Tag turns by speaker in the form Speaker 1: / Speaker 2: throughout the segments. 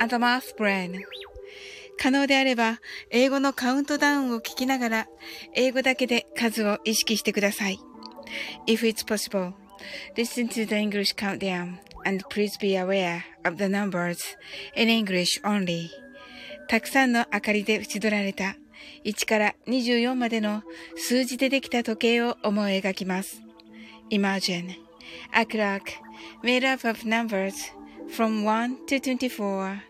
Speaker 1: and a math brain. 可能であれば、英語のカウントダウンを聞きながら、英語だけで数を意識してください。If it's possible, listen to the English countdown and please be aware of the numbers in English only. たくさんの明かりで縁取られた1から24までの数字でできた時計を思い描きます。Imagine a clock made up of numbers from 1 to 24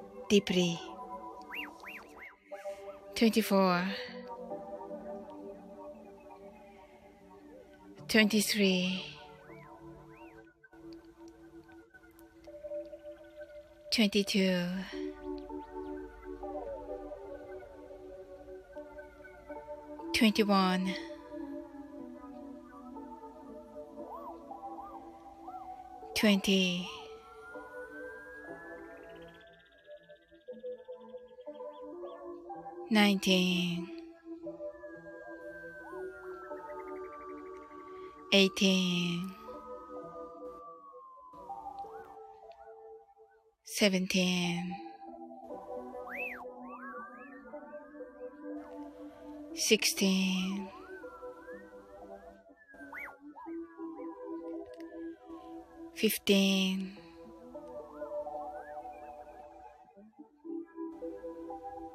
Speaker 1: deeply. 24 23 22 21 20 19 18 17 16 15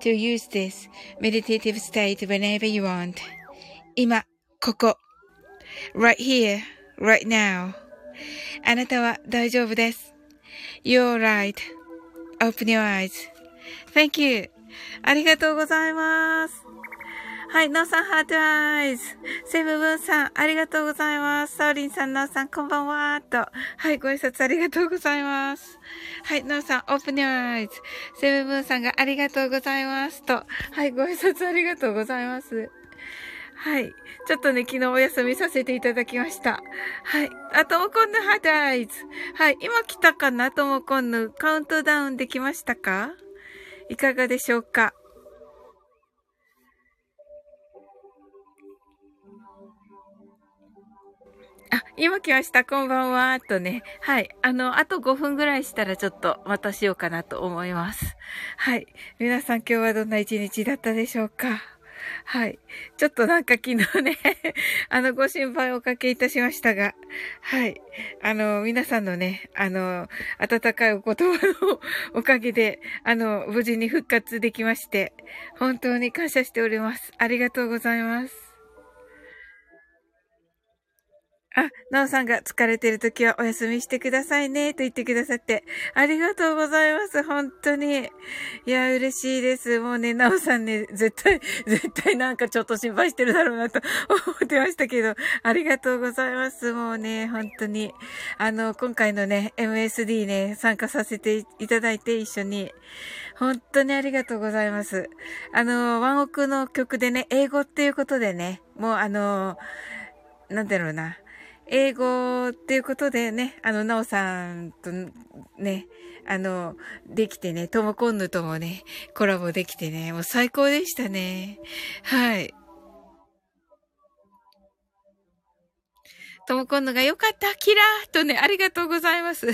Speaker 1: to use this meditative state whenever you want. 今、ここ。right here, right now. あなたは大丈夫です。You're right.Open your eyes.Thank you. ありがとうございます。 はい、ノーさん、ハートアイズ。セブブンさん、ありがとうございます。サウリンさん、ノーさん、こんばんはと。はい、ご挨拶ありがとうございます。はい、ノーさん、オープニュアイズ。セブブンさんがありがとうございますと。はい、ご挨拶ありがとうございます。はい。ちょっとね、昨日お休みさせていただきました。はい。あ、ともこんぬハートアイズ。はい。今来たかなともこんぬ。カウントダウンできましたか？いかがでしょうか？あ、今来ました。こんばんは。とね。はい。あの、あと5分ぐらいしたらちょっとまたしようかなと思います。はい。皆さん今日はどんな一日だったでしょうか？はい。ちょっとなんか昨日ね あの、ご心配おかけいたしましたが、はい。あの、皆さんのね、あの、温かいお言葉のおかげで、あの、無事に復活できまして、本当に感謝しております。ありがとうございます。あ、なおさんが疲れてる時はお休みしてくださいね、と言ってくださって、ありがとうございます、本当に。いや、嬉しいです。もうね、なおさんね、絶対、絶対なんかちょっと心配してるだろうなと 思ってましたけど、ありがとうございます。もうね、本当に。あの、今回のね、MSD ね、参加させていただいて一緒に、本当にありがとうございます。あの、ワンオクの曲でね、英語っていうことでね、もうあの、なんだろうな。英語っていうことでね、あの、なおさんとね、あの、できてね、ともこんぬともね、コラボできてね、もう最高でしたね。はい。ともこんぬがよかった、キラーとね、ありがとうございます。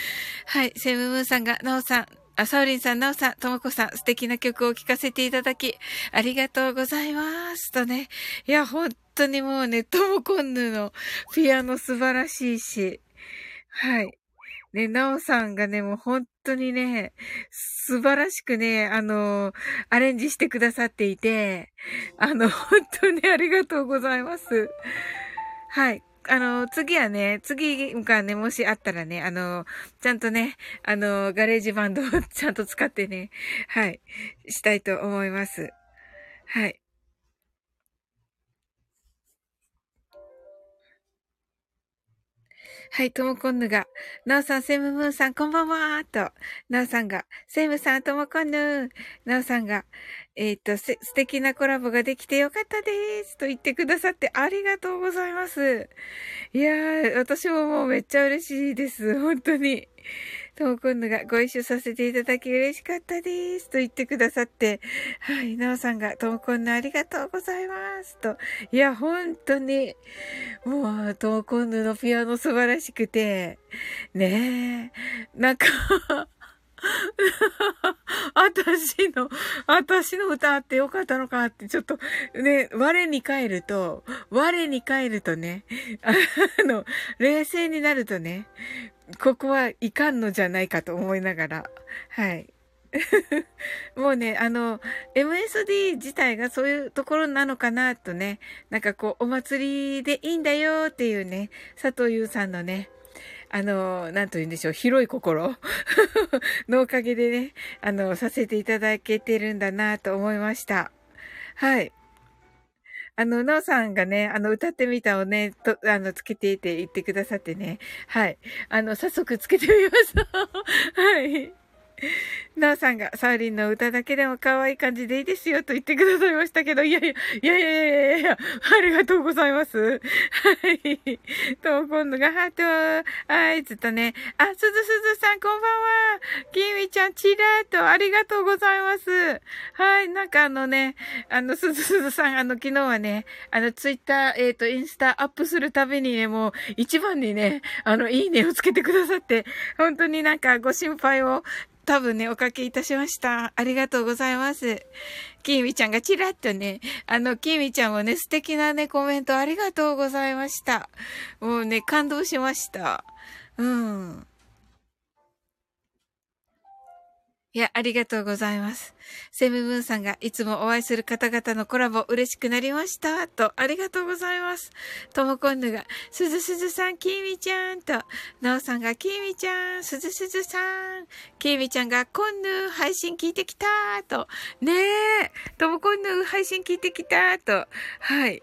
Speaker 1: はい、セムムーンさんが、なおさん、あ、サウリンさん、ナオさん、ともこさん、素敵な曲を聴かせていただき、ありがとうございます。とね。いや、本当にもうね、ともこんぬのピアノ素晴らしいし、はい。ね、なおさんがね、もう本当にね、素晴らしくね、あの、アレンジしてくださっていて、あの、本当にありがとうございます。はい。あの、次はね、次がね、もしあったらね、あの、ちゃんとね、あの、 GarageBand をちゃんと使ってね、はい、したいと思います。はい。はい、ともこんぬが、なおさん、セムムーンさん、こんばんはーと、なおさんが、セムさん、ともこんぬなおさんが、えっ、ー、と、素敵なコラボができてよかったです。と言ってくださってありがとうございます。いやー、私ももうめっちゃ嬉しいです。本当に。とも今度がご一緒させていただき嬉しかったです。と言ってくださって、はい、なおさんがともこんぬありがとうございます。と、いや、本当に、もう、ともこんぬのピアノ素晴らしくて、ねえ、なんか 私の、私の歌ってよかったのかって、ちょっと、ね、我に返ると、我に返るとね、あの、冷静になるとね、ここはいかんのじゃないかと思いながら、はい。もうね、あの、MSD 自体がそういうところなのかなとね、なんかこう、お祭りでいいんだよっていうね、佐藤優さんのね、あの、なんと言うんでしょう、広い心 のおかげでね、あの、させていただけてるんだなと思いました。はい。あの、なおさんがね、あの、歌ってみたをね、と、あの、つけていて言ってくださってね。はい。あの、早速つけてみました。はい。なおさんが、サーリンの歌だけでも可愛い感じでいいですよと言ってくださいましたけど、いやいや、いやいやいやいやありがとうございます。はい。と、今度がハート、はい、ずっとね、あ、すずすずさんこんばんは。きみちゃん、ちらーと、ありがとうございます。はい、なんかあのね、あの、すずすずさん、あの、昨日はね、あの、ツイッター、えっ、ー、と、インスタアップするたびにね、もう、一番にね、あの、いいねをつけてくださって、本当になんかご心配を多分ね、おかけいたしました。ありがとうございます。きみちゃんがちらっとね、あの、きみちゃんもね、素敵なね、コメントありがとうございました。もうね、感動しました。うん。いや、ありがとうございます。セムムーンさんがいつもお会いする方々のコラボ嬉しくなりました。と、ありがとうございます。ともこんぬが、すずすずさん、きみちゃんと、なおさんが、きみちゃん、すずすずさん、きみちゃんが、こんぬ、配信聞いてきたと、ねえ、ともこんぬ、配信聞いてきたと、はい。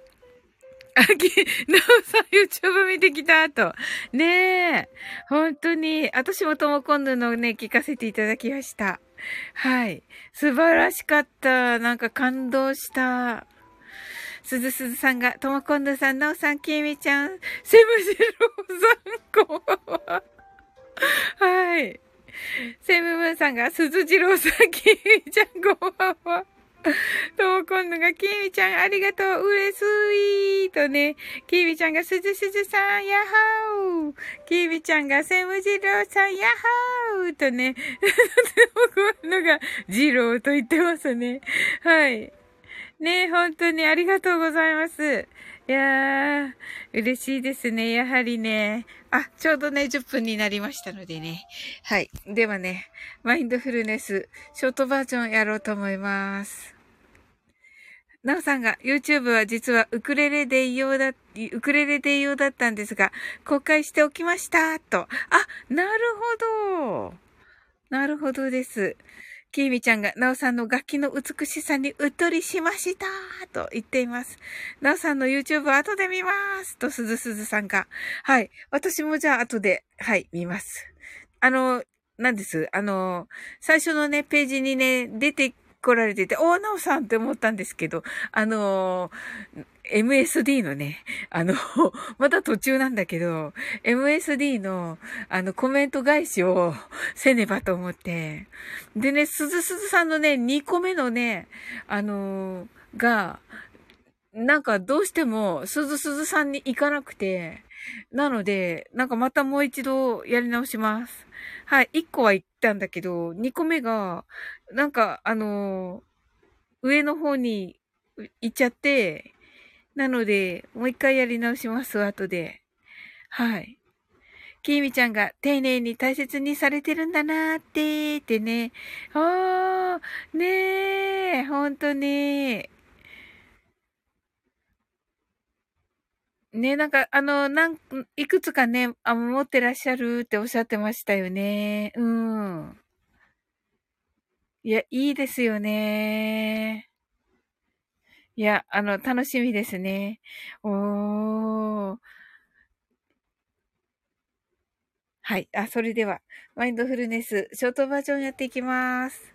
Speaker 1: あき、なおさん YouTube 見てきたと。ねえ。本当に、私もとも今度のね、聞かせていただきました。はい。素晴らしかった。なんか感動した。すずすずさんが、ともこんどさん、なおさん、きみちゃん、セムジローさん、こんばんは。はい。セムムーンさんが、すずじろうさん、きみちゃん、こんばんは。とも今度が、きみちゃん、ありがとう、うれすいとね、きみちゃんが、すずすずさん、やっほーきみちゃんが、せむじろうさん、やっほーとね、とても今度が、じろうと言ってますね。はい。ね本当にありがとうございます。いやー、嬉しいですね。やはりね。あ、ちょうどね、10分になりましたのでね。はい。ではね、マインドフルネス、ショートバージョンやろうと思います。なおさんが YouTube は実はウクレレで異様だ、ウクレレで異様だったんですが、公開しておきました、と。あ、なるほど。なるほどです。きーみちゃんが、なおさんの楽器の美しさにうっとりしましたと言っています。なおさんの YouTube 後で見ますと、すずすずさんが。はい。私もじゃあ後で、はい、見ます。あの、なんです？あの、最初のね、ページにね、出て来られてて、おー、なおさんって思ったんですけど、あの MSD のね、あの、まだ途中なんだけど、MSD の、あの、コメント返しをせねばと思って。でね、すずすずさんのね、2個目のね、あのが、なんかどうしても、すずすずさんに行かなくて、なので、なんかまたもう一度やり直します。はい、1個は行ったんだけど、2個目が、なんか、あの上の方に行っちゃって、なので、もう一回やり直します、後で。はい。きみちゃんが丁寧に大切にされてるんだなーって、ってね。あー、ねー、ほんとねね、なんか、あの、なん、いくつかね、あ、持ってらっしゃるっておっしゃってましたよね。うん。いや、いいですよね。いや、あの、楽しみですね。おー。はい。あ、それでは、マインドフルネス、ショートバージョンやっていきます。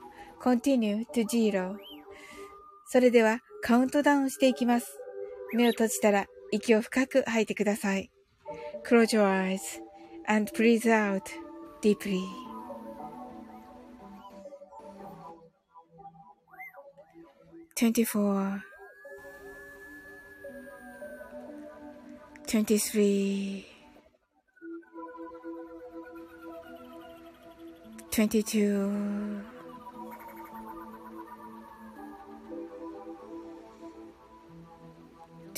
Speaker 1: continue to zero. それではカウントダウンしていきます。目を閉じたら息を深く吐いてください。Close your eyes and breathe out deeply. Twenty-four, twenty-three, twenty-two,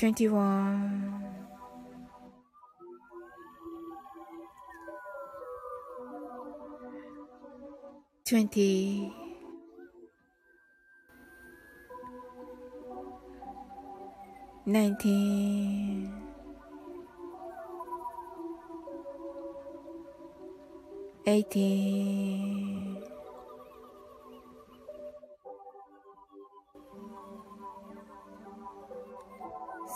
Speaker 1: 21 20 19 18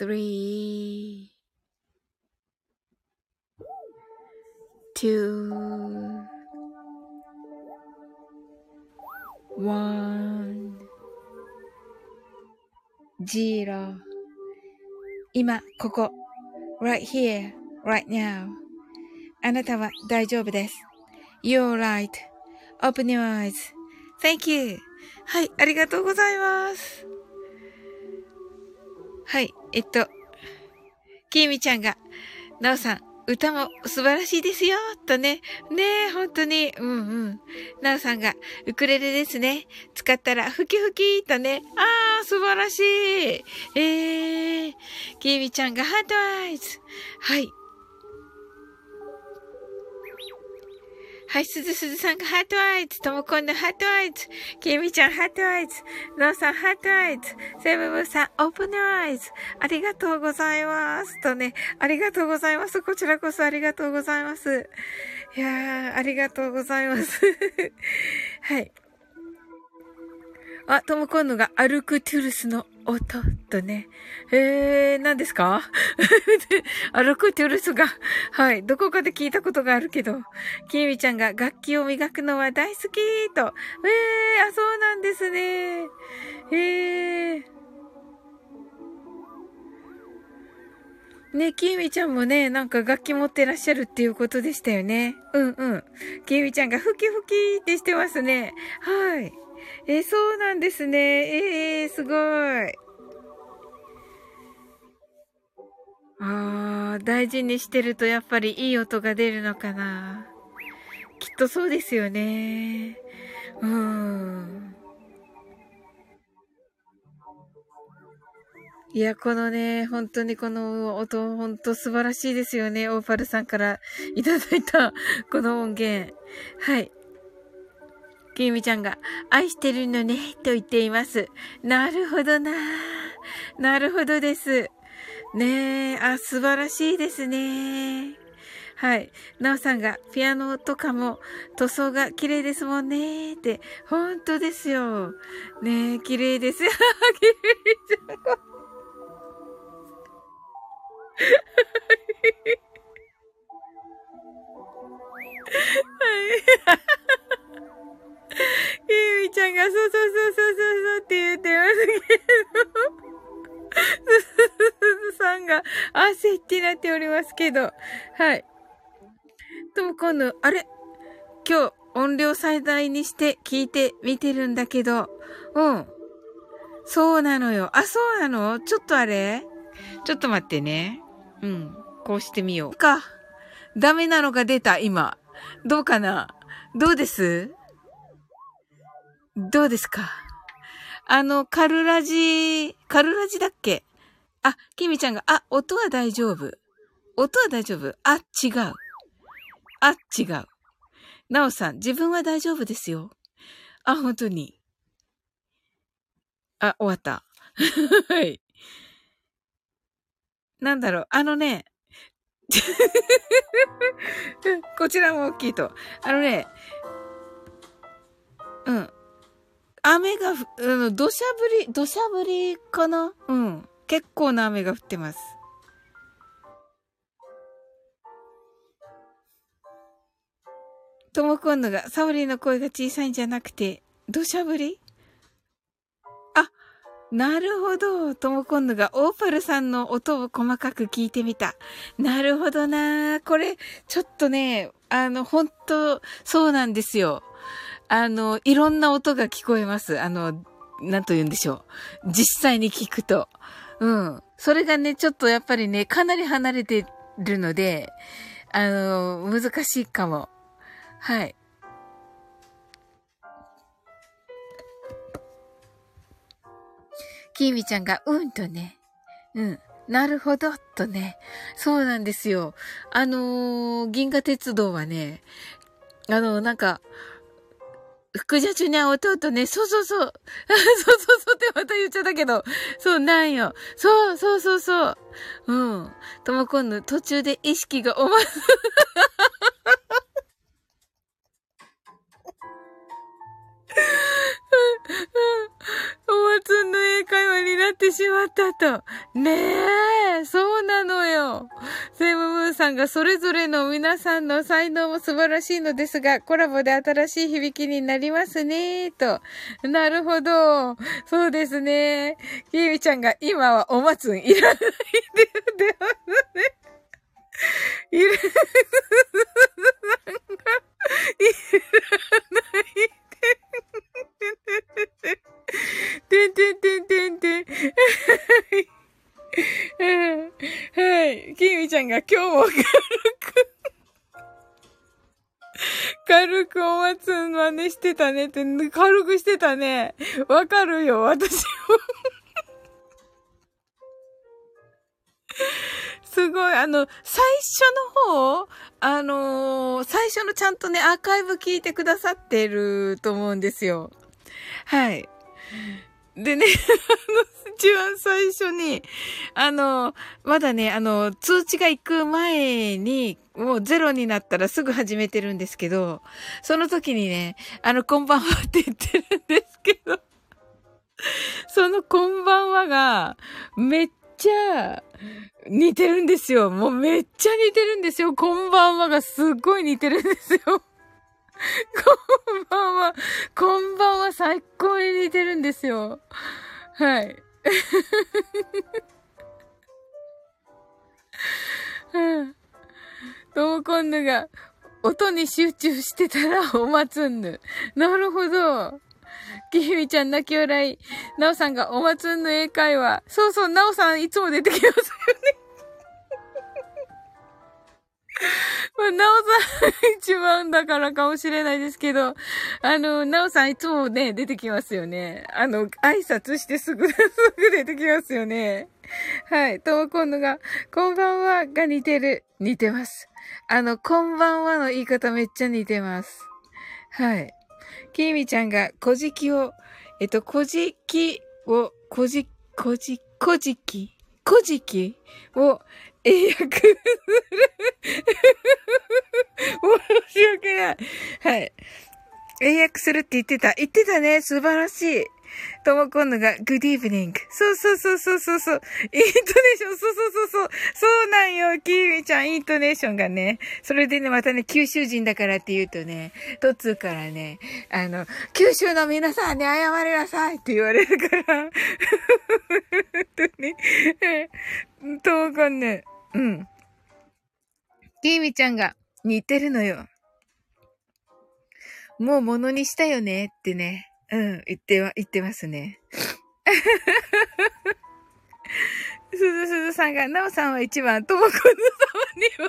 Speaker 1: three, two, one, zero 今、ここ。right here, right now. あなたは大丈夫です。You're right.Open your eyes.Thank you. はい、ありがとうございます。はい、えっと、きみちゃんが、なおさん、歌も素晴らしいですよ、とね。ねえ、本当に。うんうん。なおさんが、ウクレレですね。使ったら、ふきふき、とね。ああ、素晴らしい。えー、きみちゃんがハートアイズ。はい。はい、すずすずさんが heart eyes、ともこんの heart eyes、きみちゃん heart eyes、のうさん heart eyes、セブブさん open eyes、ありがとうございます。とね、ありがとうございます。こちらこそありがとうございます。いやー、ありがとうございます。はい。あ、ともこんのがアルクトゥルスの音とね。えー、何ですか？アルクトゥルスが、はい、どこかで聞いたことがあるけど、きみちゃんが楽器を磨くのは大好きと。えー、あ、そうなんですね。えー。ね、きみちゃんもね、なんか楽器持ってらっしゃるっていうことでしたよね。うんうん。きみちゃんがふきふきってしてますね。はい。え、そうなんですね。ええー、すごい。ああ、大事にしてるとやっぱりいい音が出るのかな。きっとそうですよね。うん。いや、このね、本当にこの音、本当素晴らしいですよね。オーパルさんからいただいた、この音源。はい。きみちゃんが、愛してるのね、と言っています。なるほどな。なるほどです。ねえ、あ、素晴らしいですね。はい。なおさんが、ピアノとかも塗装が綺麗ですもんね。って、本当ですよ。ねえ、綺麗です。綺麗じゃん。はい。ゆみちゃんが、そうそうそうそうそうって言ってますけど、すすすさんが、汗ってなっておりますけど、はい。とも今度、あれ今日、音量最大にして聞いてみてるんだけど、うん。そうなのよ。あ、そうなのちょっとあれちょっと待ってね。うん。こうしてみよう。か。ダメなのが出た、今。どうかなどうですどうですか？あの、カルラジ、カルラジだっけ？あ、キミちゃんが、あ、音は大丈夫。音は大丈夫。あ、違う。あ、違う。なおさん、自分は大丈夫ですよ。あ、本当に。あ、終わった。はい。なんだろう、あのね、こちらも大きいと。あのね、うん。雨が、うん、土砂降り、土砂降りかな？うん。結構な雨が降ってます。ともこんのが、サオリーの声が小さいんじゃなくて、土砂降り？あ、なるほど。ともこんのが、オーパルさんの音を細かく聞いてみた。なるほどなこれ、ちょっとね、あの、本当そうなんですよ。あの、いろんな音が聞こえます。あの、なんと言うんでしょう。実際に聞くと。うん。それがね、ちょっとやっぱりね、かなり離れてるので、あの、難しいかも。はい。きみちゃんが、うんとね。うん。なるほど、とね。そうなんですよ。あのー、銀河鉄道はね、あの、なんか、福社中にゃ、弟ね、そうそうそう。そうそうそうってまた言っちゃったけど。そうなんよ。そうそうそうそう。うん。ともこんぬ途中で意識がおま、お祭んの英会話になってしまったと。ねえ、そうなのよ。セムムーンさんがそれぞれの皆さんの才能も素晴らしいのですが、コラボで新しい響きになりますね、と。なるほど。そうですね。キミちゃんが今はお祭んいらないで、でますね。いる、なんか、いらないてんてんてんてんてん。はい。きみちゃんが今日も軽く軽くお松の真似してたねって、軽くしてたね。わかるよ、私もすごい、あの、最初の方、あのー、最初のちゃんとね、アーカイブ聞いてくださってると思うんですよ。はい。でね、あの、一番最初に、あの、まだね、あの、通知が行く前に、もうゼロになったらすぐ始めてるんですけど、その時にね、あの、こんばんはって言ってるんですけど、そのこんばんはが、めっちゃ似てるんですよ。もうめっちゃ似てるんですよ。こんばんはがすっごい似てるんですよ。こんばんは。こんばんは最高に似てるんですよ。はい。うん。トモコンヌが音に集中してたらおまつんぬ。なるほど。きひみちゃん泣き笑い。なおさんがおまつんぬ英会話。そうそう、なおさんいつも出てきますよね。なおさん一番だからかもしれないですけど、あの、なおさんいつもね、出てきますよね。あの、挨拶してすぐ、すぐ出てきますよね。はい。ともこんのが、こんばんはが似てる。似てます。あの、こんばんはの言い方めっちゃ似てます。はい。きみちゃんが、こじきを、えっと、こじきを、こじ、こじ、こじき、こじきを、英訳する。申し訳ない。はい。英訳するって言ってた。言ってたね。素晴らしい。ともこんのが、good evening. そうそうそうそうそうそう。イントネーション、そうそうそうそう。そうなんよ、キーミちゃん、イントネーションがね。それでね、またね、九州人だからって言うとね、トッツーからね、あの、九州の皆さんに謝りなさいって言われるから。本当に。ともこんね。うん。キーミちゃんが似てるのよ。もう物にしたよねってね。うん、言っては、言ってますね。すずすずさんが、なおさんは一番、ともこぬさんは二番。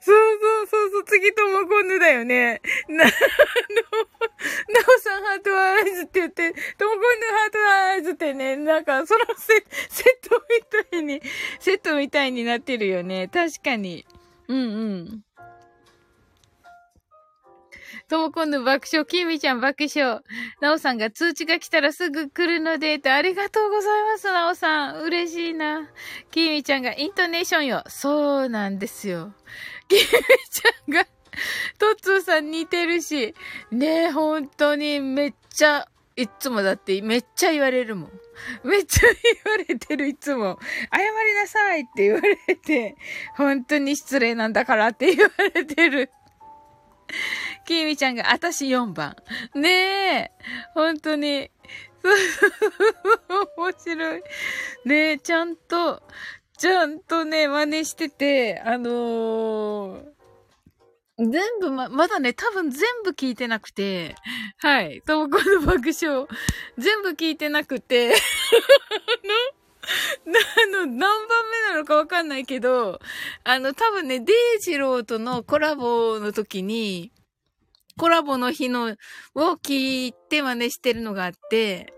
Speaker 1: そうそうそうそう、次ともこぬだよね。な、あの、なおさん heart eyes って言って、ともこぬ heart eyes ってね、なんかそのセセットみたいに、セットみたいになってるよね。確かに。うんうん。ともこんぬ爆笑、きみちゃん爆笑。なおさんが通知が来たらすぐ来るので、とありがとうございます、なおさん。嬉しいな。きみちゃんがイントネーションよ。そうなんですよ。きみちゃんが、トッツーさん似てるし、ねえ、本当にめっちゃ、いつもだってめっちゃ言われるもん。めっちゃ言われてる、いつも。謝りなさいって言われて、本当に失礼なんだからって言われてる。きみちゃんが、あたし4番。ねえ。本当に。面白い。ねえ、ちゃんと、ちゃんとね、真似してて、あのー、全部ま、まだね、多分全部聞いてなくて、はい。ともこの爆笑、全部聞いてなくて、あの、何番目なのかわかんないけど、あの、多分ね、デイジローとのコラボの時に、コラボの日の、を聞いて真似してるのがあって、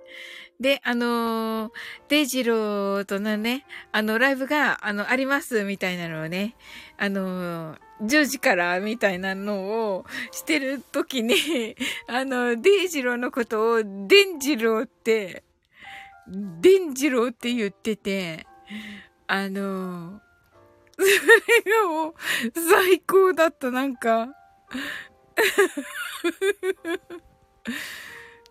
Speaker 1: で、あのー、デイジローとのね、あの、ライブが、あの、あります、みたいなのをね、あのー、10時からみたいなのをしてるときに、あの、デイジローのことをデンジローって、デンジローって言ってて、あの、それがもう最高だった、なんか。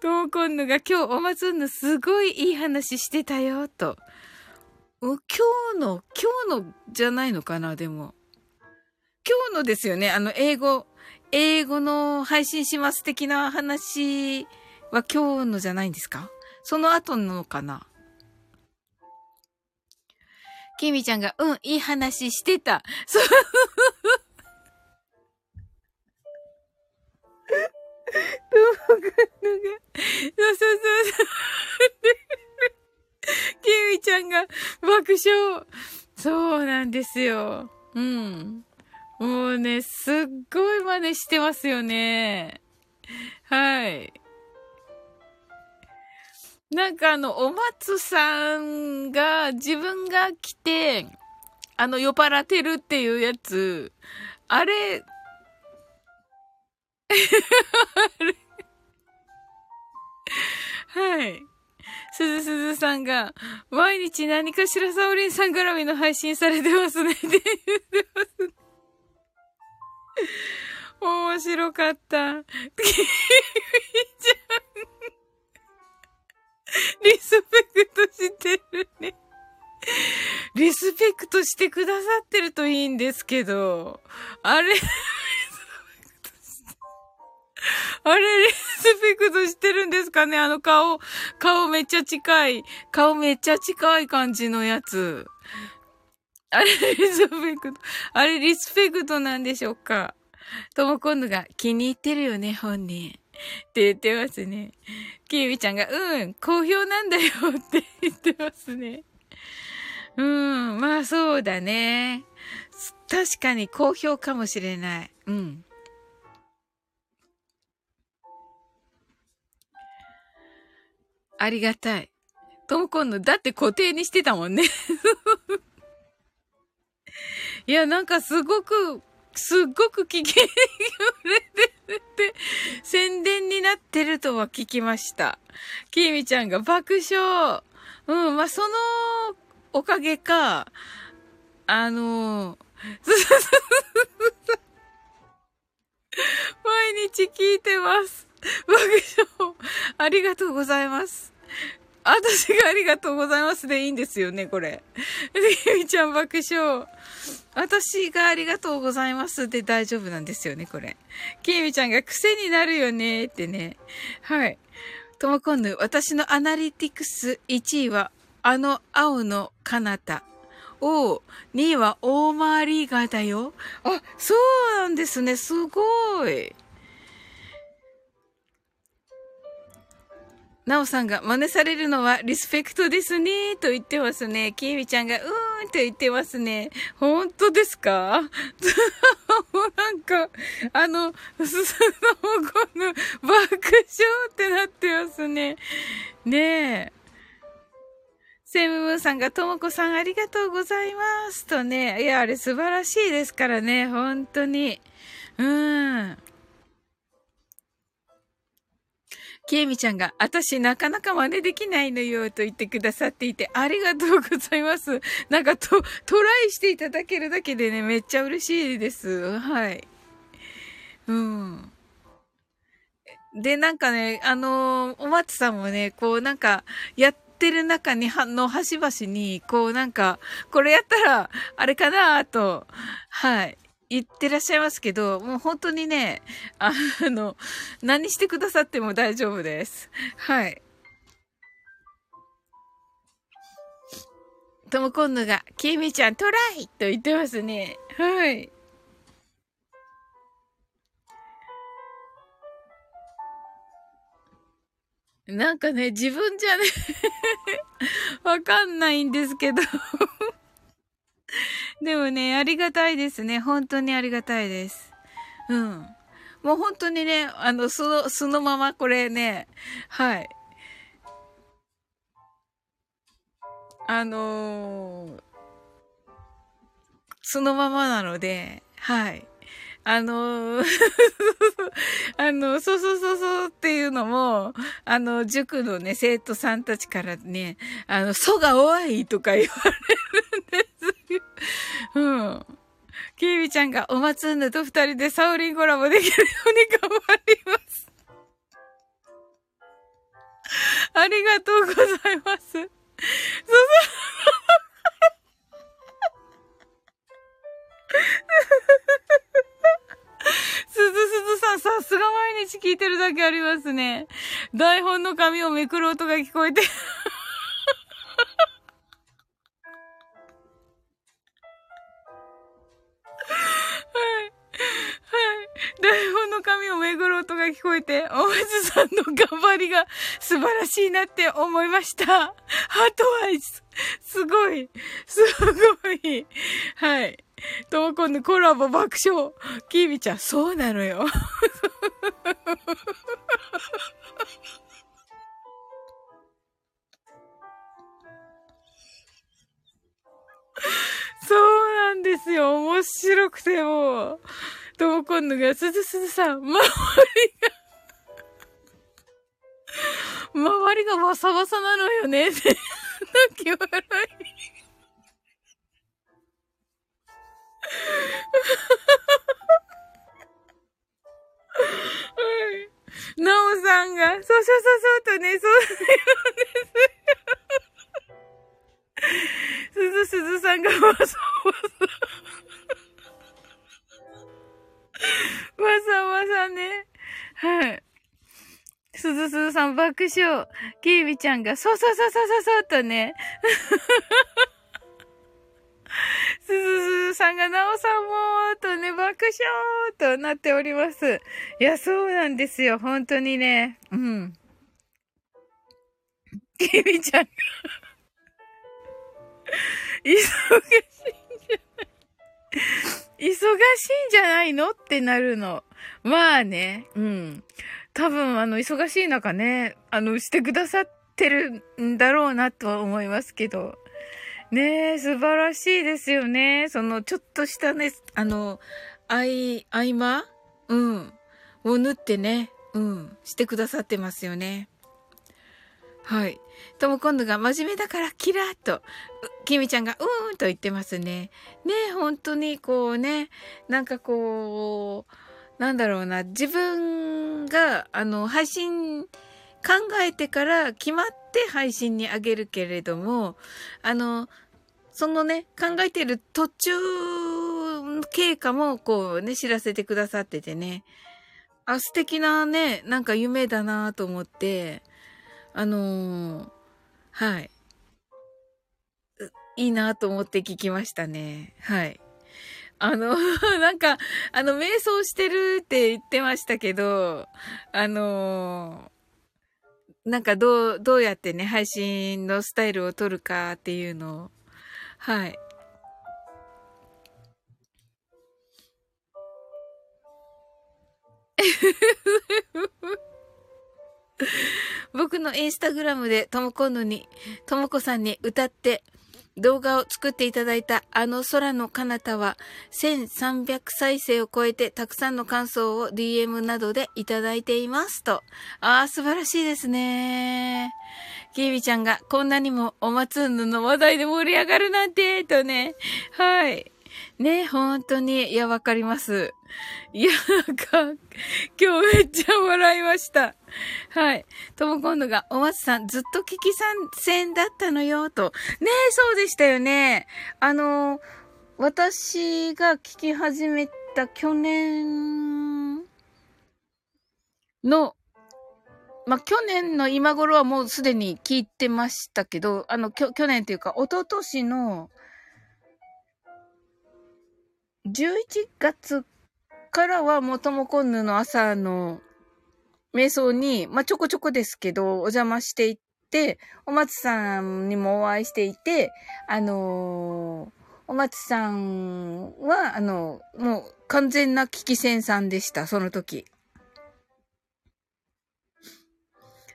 Speaker 1: トーコンヌが今日おまつんのすごいいい話してたよ、と。今日の、今日のじゃないのかな、でも。今日のですよね、あの、英語、英語の配信します的な話は今日のじゃないんですか？その後のかな？キミちゃんが、うん、いい話してた。そう。どうもかんのが、そうそうそう。キミちゃんが爆笑。そうなんですよ。うん。もうね、すっごい真似してますよね。はい。なんかあの、お松さんが自分が来て、あの、酔っ払ってるっていうやつ、あれ、はい。すずすずさんが、毎日何かしらサオリンさん絡みの配信されてますね。って言ってます。面白かった。キミちゃん。リスペクトしてるね。リスペクトしてくださってるといいんですけど、あれあれ、リスペクトしてるんですかね？あの顔、顔めっちゃ近い、顔めっちゃ近い感じのやつ。あれ、リスペクト、あれ、リスペクトなんでしょうか？とも今度が気に入ってるよね、本人。って言ってますね。キーミちゃんが、うん、好評なんだよって 言ってますね。うん、まあそうだね。確かに好評かもしれない。うん。ありがたい。トムコンの、だって固定にしてたもんね いや、なんかすごく、すっごく聞き売れてるって、宣伝になってるとは聞きました。きみちゃんが爆笑。うん、まあ、そのおかげか、あの、毎日聞いてます。爆笑。ありがとうございます。私がありがとうございますでいいんですよね、これ。ゆみちゃん爆笑。私がありがとうございますで大丈夫なんですよね、これ。きみちゃんが癖になるよねってね。はい。ともこんぬ、私のアナリティクス1位は、あの青の彼方。おう2位は大回りがだよ。あ、そうなんですね。すごい。なおさんが真似されるのはリスペクトですね、と言ってますね。きえみちゃんが、うーんと言ってますね。本当ですか？なんか、あの、すすのこの爆笑ってなってますね。ねえ。セムムーさんが、ともこさんありがとうございます。とね。いや、あれ素晴らしいですからね。本当に。うん。きえみちゃんが、私なかなか真似できないのよと言ってくださっていて、ありがとうございます。なんかと、トライしていただけるだけでね、めっちゃ嬉しいです。はい。うん。で、なんかね、あのー、お松さんもね、こうなんか、やってる中に、は、の端々に、こうなんか、これやったら、あれかなと、はい。言ってらっしゃいますけど、もう本当にね、あの、何してくださっても大丈夫です。はい。ともこんぬが、きみちゃんトライと言ってますね。はい。なんかね、自分じゃね わかんないんですけど でもね、ありがたいですね。本当にありがたいです。うん。もう本当にね、あの、その、そのままこれね、はい。あのー、そのままなので、はい。あのー、あの、そうそうそうそうっていうのも、あの、塾のね、生徒さんたちからね、あの、そが多いとか言われる。うん。キービちゃんがお松んだと二人でサオリンコラボできるように頑張ります。ありがとうございます。そそ。すずすずさん、さすが毎日聞いてるだけありますね。台本の紙をめくる音が聞こえて台本の紙をめぐる音が聞こえて、大松さんの頑張りが素晴らしいなって思いました。ハートアイズ。すごい。すごい。はい。ともこんのコラボ爆笑。キービちゃん、そうなのよ。そうなんですよ。面白くても。ともこんのが、すずすずさん、周りが周りがバサバサなのよね、って、泣き笑い。はい。なおさんが、そうそうそうそうとね、そうなんですよ。すずすずさんがバサバサ。わざわざね。はい。すずすずさん爆笑。きービちゃんが、そうそうそうそうそうそうとね。すずすずさんが、なおさんもーとね、爆笑となっております。いや、そうなんですよ。本当にね。うん。きービちゃんが 忙しいんじゃない忙しいんじゃないの？ってなるの。まあね、うん。多分、あの、忙しい中ね、あの、してくださってるんだろうなとは思いますけど。ねえ、素晴らしいですよね。その、ちょっとしたね、あの、合い、合間？うん。を縫ってね、うん。してくださってますよね。はい。とも今度が真面目だからキラーと、きみちゃんがうーんと言ってますね。ね本当にこうね、なんかこう、なんだろうな、自分が、あの、配信、考えてから決まって配信にあげるけれども、あの、そのね、考えてる途中経過もこうね、知らせてくださっててね。あ、素敵なね、なんか夢だなと思って、あのー、はい。いいなと思って聞きましたね。はい。あの、なんか、あの、瞑想してるって言ってましたけど、あのー、なんかどう、どうやってね、配信のスタイルを取るかっていうのを、はい。僕のインスタグラムでともこんのに、ともこさんに歌って動画を作っていただいたあの空の彼方は1300再生を超えてたくさんの感想を DM などでいただいていますと。ああ、素晴らしいですね。キービちゃんがこんなにもお松んの話題で盛り上がるなんて、とね。はい。ね、本当に、いや、わかります。いや、なんか、今日めっちゃ笑いました。はい。とも今度が、お松さん、ずっと聞き参戦だったのよ、と。ねえ、そうでしたよね。あの、私が聞き始めた去年の、まあ、去年の今頃はもうすでに聞いてましたけど、あの、きょ、去年っていうか、一昨年の、11月からはもともこんぬの朝の瞑想に、まあ、ちょこちょこですけど、お邪魔していって、お松さんにもお会いしていて、あのー、お松さんは、あの、もう完全な危機戦さんでした、その時。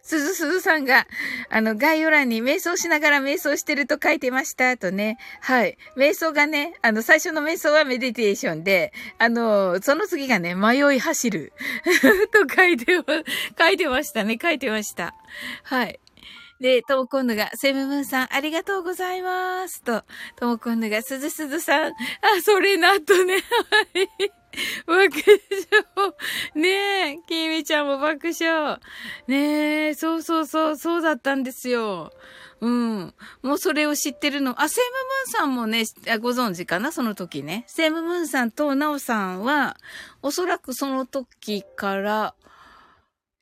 Speaker 1: すずすずさんが、あの、概要欄に瞑想しながら瞑想してると書いてました、とね。はい。瞑想がね、あの、最初の瞑想はメディテーションで、あの、その次がね、迷い走る。と書いて、書いてましたね。書いてました。はい。で、ともこんぬが、セムムーンさん、ありがとうございます。と、ともこんぬが、すずすずさん、あ、それな、とね、はい。爆笑。ねえ、きみちゃんも爆笑。ねえ、そうそうそう、そうだったんですよ。うん。もうそれを知ってるの。あ、セームムーンさんもね、ご存知かな？その時ね。セームムーンさんとナオさんは、おそらくその時から、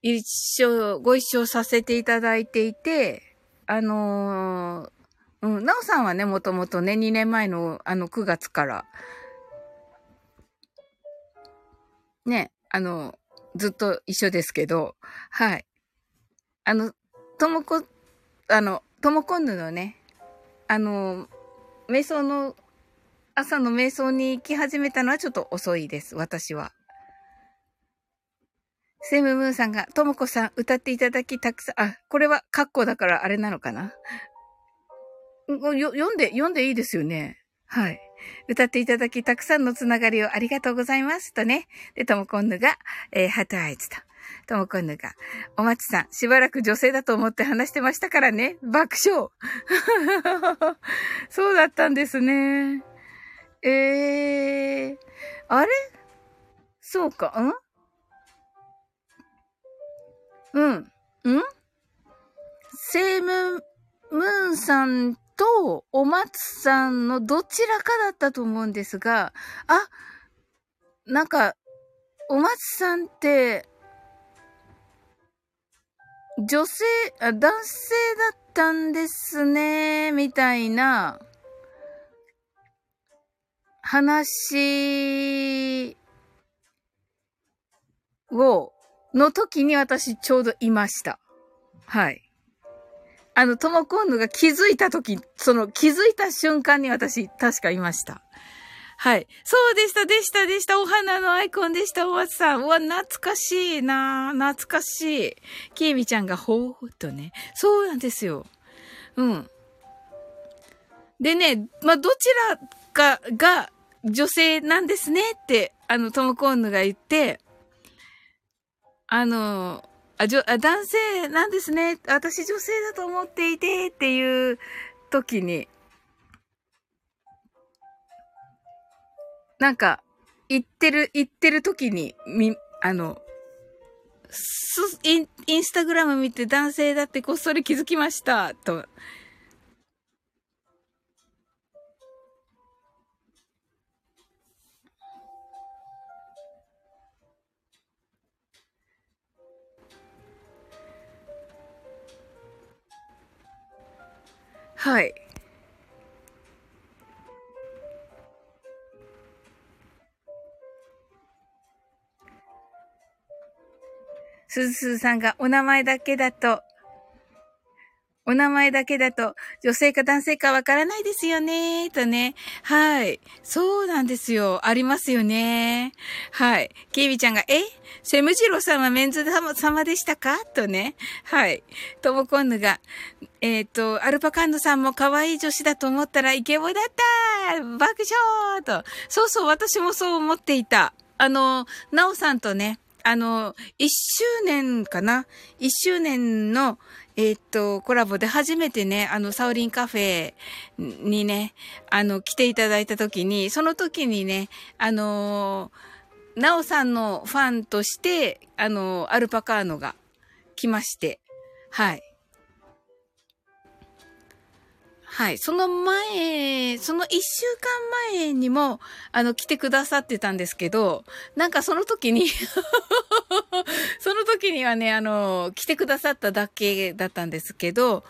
Speaker 1: 一緒、ご一緒させていただいていて、あのー、うん、なおさんはね、もともとね、2年前のあの9月から、ね、あの、ずっと一緒ですけど、はい。あの、ともこ、あの、ともこんぬのね、あの、瞑想の、朝の瞑想に行き始めたのはちょっと遅いです、私は。セムムーンさんが、ともこさん歌っていただきたくさん、あ、これはカッコだからあれなのかな、読んで、読んでいいですよね？はい。歌っていただきたくさんのつながりをありがとうございますとね。で、ともこんぬが、えー、ハートアイズと。ともこんぬが、おまちさん、しばらく女性だと思って話してましたからね。爆笑 そうだったんですね。えー、あれ？そうか、ん？うん。ん？セームムーンさんとお松さんのどちらかだったと思うんですが、あ、なんか、お松さんって、女性、あ、男性だったんですね、みたいな話をの時に私ちょうどいました。はい。あの、トモコンヌが気づいた時、その気づいた瞬間に私確かいました。はい。そうでした、でした、でした。お花のアイコンでした、おわさん。うわ、懐かしいな懐かしい。キーミちゃんがほーっとね。そうなんですよ。うん。でね、まあ、どちらかが女性なんですねって、あの、トモコンヌが言って、あの、あ、じょ、あ、男性なんですね。私女性だと思っていてっていう時に、なんか、言ってる、言ってる時に、み、あの、イン、インスタグラム見て男性だってこっそり気づきました、とはい。すずすずさんがお名前だけだとお名前だけだと女性か男性かわからないですよね、とね。はい。そうなんですよ。ありますよね。はい。ケイビちゃんが、え？セムジロさんはメンズ様でしたか？とね。はい。トモコンヌが、えっ、ー、と、アルパカンヌさんも可愛い女子だと思ったらイケボだった爆笑と。そうそう、私もそう思っていた。あの、ナオさんとね、あの、一周年かな？一周年の、えー、っと、コラボで初めてね、あの、サオリンカフェにね、あの、来ていただいたときに、そのときにね、あのー、ナオさんのファンとして、あのー、アルパカーノが来まして、はい。はい。その前、その一週間前にも、あの、来てくださってたんですけど、なんかその時に その時にはね、あの、来てくださっただけだったんですけど、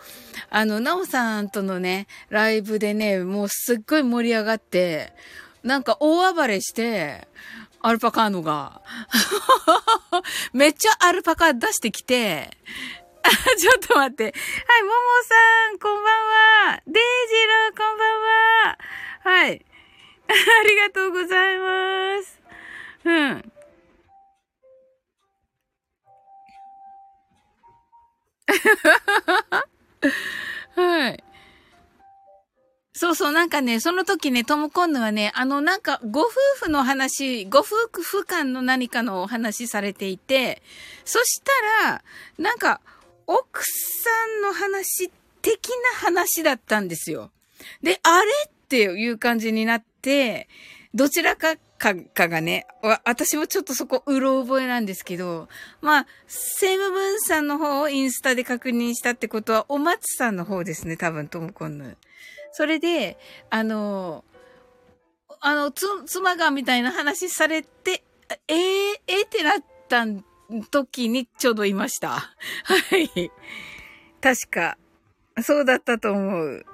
Speaker 1: あの、なおさんとのね、ライブでね、もうすっごい盛り上がって、なんか大暴れして、アルパカーノが。めっちゃアルパカ出してきて、あ、ちょっと待って。はい、ももさん、こんばんは。デイジロー、こんばんは。はい。ありがとうございます。うん。はい。そうそう、なんかね、その時ね、トムコンヌはね、あの、なんか、ご夫婦の話、ご夫婦間の何かのお話されていて、そしたら、なんか、奥さんの話的な話だったんですよ。で、あれっていう感じになって、どちらかかかがね、私もちょっとそこうろ覚えなんですけど、まあ、セムブンさんの方をインスタで確認したってことは、お松さんの方ですね、多分、トムコンヌ。それで、あの、あの、つ、妻がみたいな話されて、えー、えー、ってなったん時にちょうどいました。はい。確か、そうだったと思う。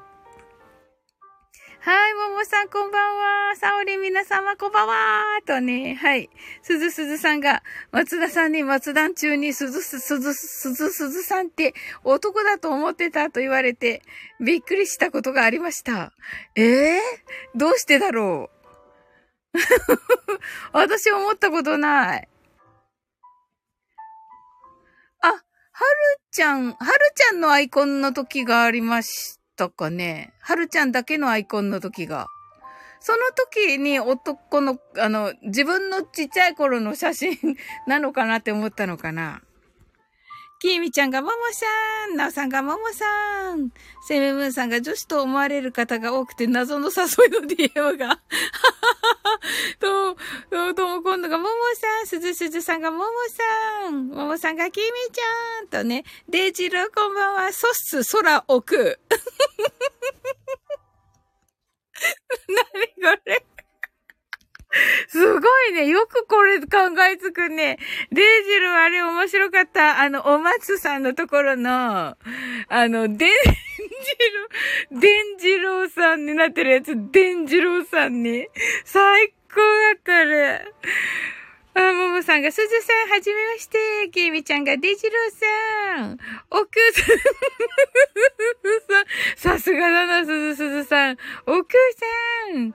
Speaker 1: はい、ももさんこんばんは。さおり皆様こんばんは。とね、はい。すずすずさんが、松田さんに松段中にすずす、ず、すずすずさんって男だと思ってたと言われて、びっくりしたことがありました。ええー、どうしてだろう？私思ったことない。はるちゃん、はるちゃんのアイコンの時がありましたかね。はるちゃんだけのアイコンの時が。その時に男の、あの、自分のちっちゃい頃の写真 なのかなって思ったのかな。きーみちゃんがももさん、なおさんがももさん、セメムーンさんが女子と思われる方が多くて謎の誘いの DM が。はははと、と、とも今度がももさん、すずすずさんがももさん、ももさんがきーみちゃんとね、デイジローこんばんは、そっす、空置く。何これ？すごいね。よくこれ考えつくね。デイジルあれ面白かった。あの、お松さんのところの、あの、デンジロ、デンジローさんになってるやつ、デンジローさんに。最高だったね。あ、ももさんが、すずさん、はじめまして。きみちゃんが、デジローさん。奥さん。さすがだな、すずすずさん。奥さん。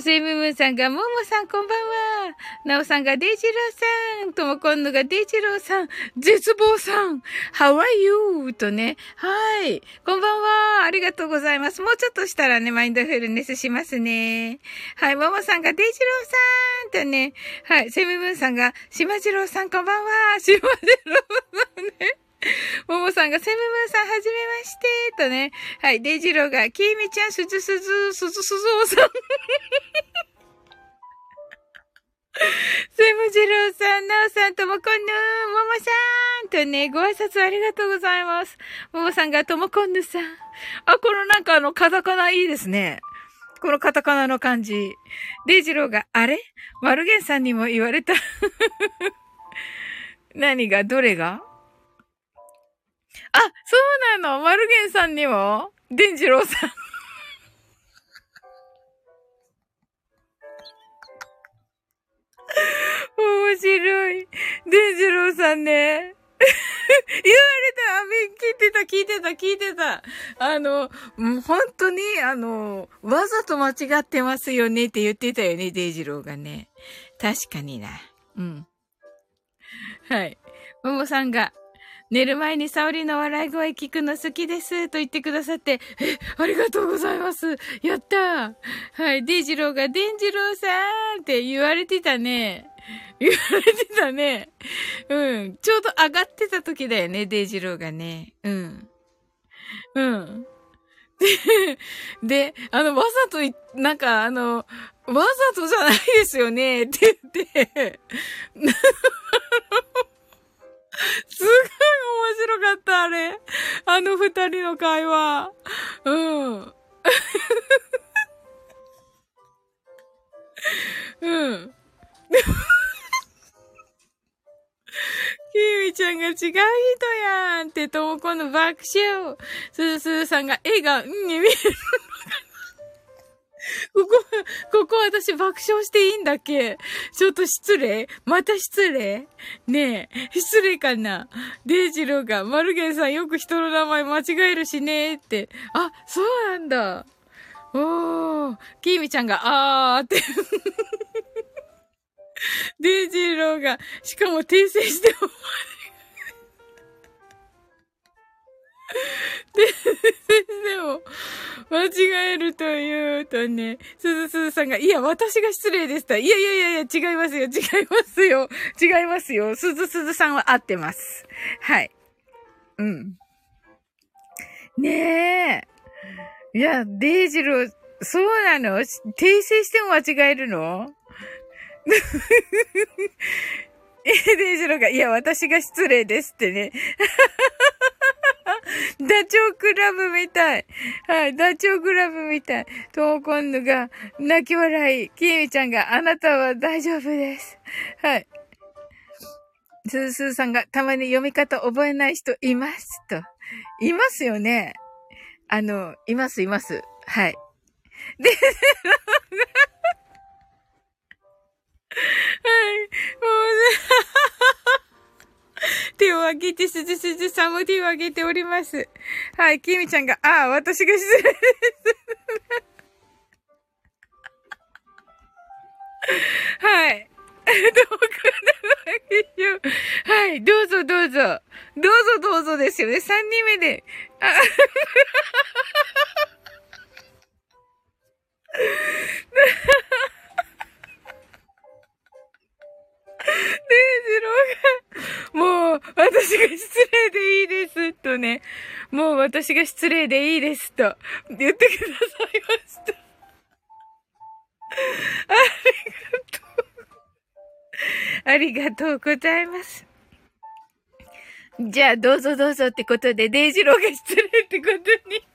Speaker 1: セイムムーンさんが、ももさん、こんばんは。なおさんが、デジローさん。ともこんのが、デジローさん。絶望さん。How are you? とね。はい。こんばんは。ありがとうございます。もうちょっとしたらね、マインドフルネスしますね。はい。ももさんが、デジローさん。とね。はい。セイムムーンさんさんが、島次郎さんこんばんは。島次郎さんね。ももさんが、セムムーさん、はじめまして、とね。はい、デイジローが、きーみちゃん、すずすず、すずすずおさん。セムジローさん、ナオさん、ともこんぬー、ももさんとね、ご挨拶ありがとうございます。ももさんが、ともこんぬさん。あ、このなんかあの、カタカナいいですね。このカタカナの感じ。デイジローが、あれ？マルゲンさんにも言われた。何が？どれが？あ、そうなの。マルゲンさんにも？デンジローさん。面白い。デンジローさんね。言われたあ聞いてた、聞いてた、聞いてた。あの、もう本当に、あの、わざと間違ってますよねって言ってたよね、デイジローがね。確かにな。うん。はい。ももさんが、寝る前に沙織の笑い声聞くの好きですと言ってくださって、え、ありがとうございます。やったはい、デイジローが、デンジローさんって言われてたね。言われてたね。うん。ちょうど上がってた時だよね、デイジローがね。うん。うん。で、で、あの、わざと、なんか、あの、わざとじゃないですよね、って言って、すごい面白かった、あれ。あの二人の会話。うん。うん。ひみちゃんが違う人やんって、ともこの爆笑。すずすずさんが絵が、んに見えるここ、ここ私爆笑していいんだっけちょっと失礼また失礼ねえ、失礼かなデイジローが、マルゲンさんよく人の名前間違えるしねって。あ、そうなんだ。おー、キーミちゃんが、あーって デイジーローが、しかも訂正して もで、でも、間違えるというとね、すずすずさんが、いや、私が失礼でした。いやいやいやいや、違いますよ、違いますよ、違いますよ。すずすずさんは合ってます。はい。うん。ねえ。いや、デイジロー、そうなの？訂正しても間違えるの？え、デイジロが、いや、私が失礼ですってね。ダチョウクラブみたい。はい、ダチョウクラブみたい。トーコンヌが泣き笑い。キーミちゃんが、あなたは大丈夫です。はい。スースーさんが、たまに読み方覚えない人いますと。いますよね。あの、います、います。はい。で、はい手を挙げて、すずすずさんも手を挙げております。はい、きみちゃんが、ああ、私が失礼です。はい。どうかなはい、どうぞどうぞ。どうぞどうぞですよね。三人目で。あ デイジローが、もう、私が失礼でいいです、とね。もう私が失礼でいいです、と言ってくださいました。ありがとう。ありがとうございます。じゃあ、どうぞどうぞってことで、デイジローが失礼ってことに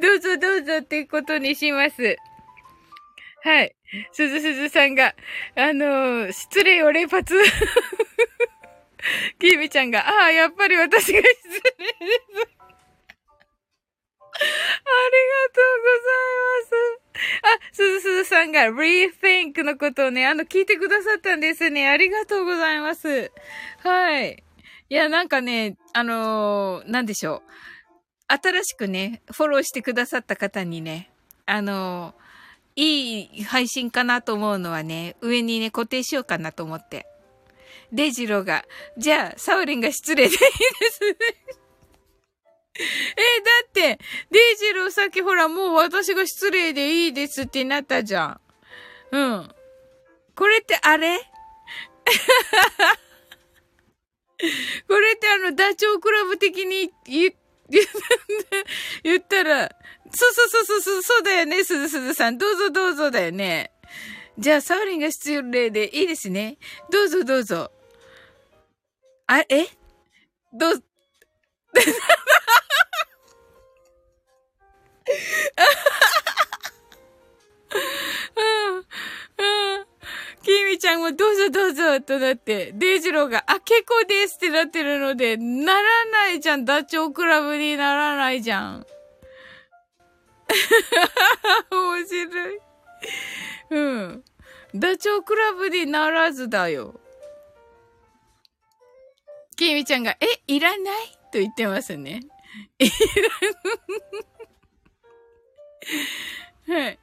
Speaker 1: どうぞどうぞってことにします。はい。すずすずさんが、あのー、失礼を連発。きみちゃんが、ああ、やっぱり私が失礼です。ありがとうございます。あ、すずすずさんが rethink のことをね、あの、聞いてくださったんですね。ありがとうございます。はい。いや、なんかね、あのー、なんでしょう。新しくね、フォローしてくださった方にね、あのーいい配信かなと思うのはね、上にね、固定しようかなと思って。デジローが、じゃあ、サウリンが失礼でいいですね。え、だって、デジローさっきほら、もう私が失礼でいいですってなったじゃん。うん。これってあれ？これってあの、ダチョウクラブ的に言、言ったら、そうそうそうそう、そうだよね、すずすずさん。どうぞどうぞだよね。じゃあ、サウリンが失礼でいいですね。どうぞどうぞ。あ、え？どう、きみちゃんもどうぞどうぞとなって、デイジローが、あ、結構ですってなってるので、ならないじゃん。ダチョウクラブにならないじゃん。面白い。うん。ダチョウ倶楽部にならずだよ。きみちゃんが、え、いらない？と言ってますね。いらない。はい。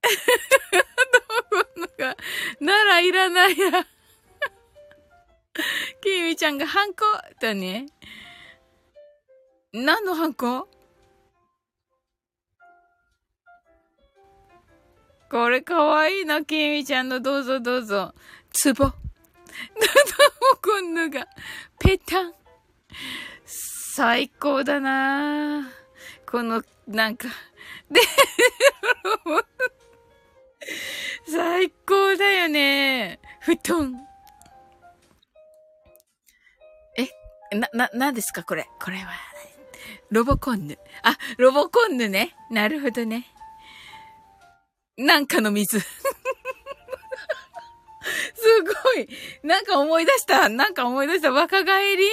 Speaker 1: どうか、ならいらないや。きみちゃんがハンコ？だね。何のハンコ？これかわいいな、きみちゃんのどうぞどうぞ。ツボ。どどもこんのが、ペタン。最高だなこの、なんか、で、最高だよね。布団。え、な、な、なんですかこれ。これは。ロボコンヌ。あ、ロボコンヌね。なるほどね。なんかの水。すごい。なんか思い出した。なんか思い出した。若返り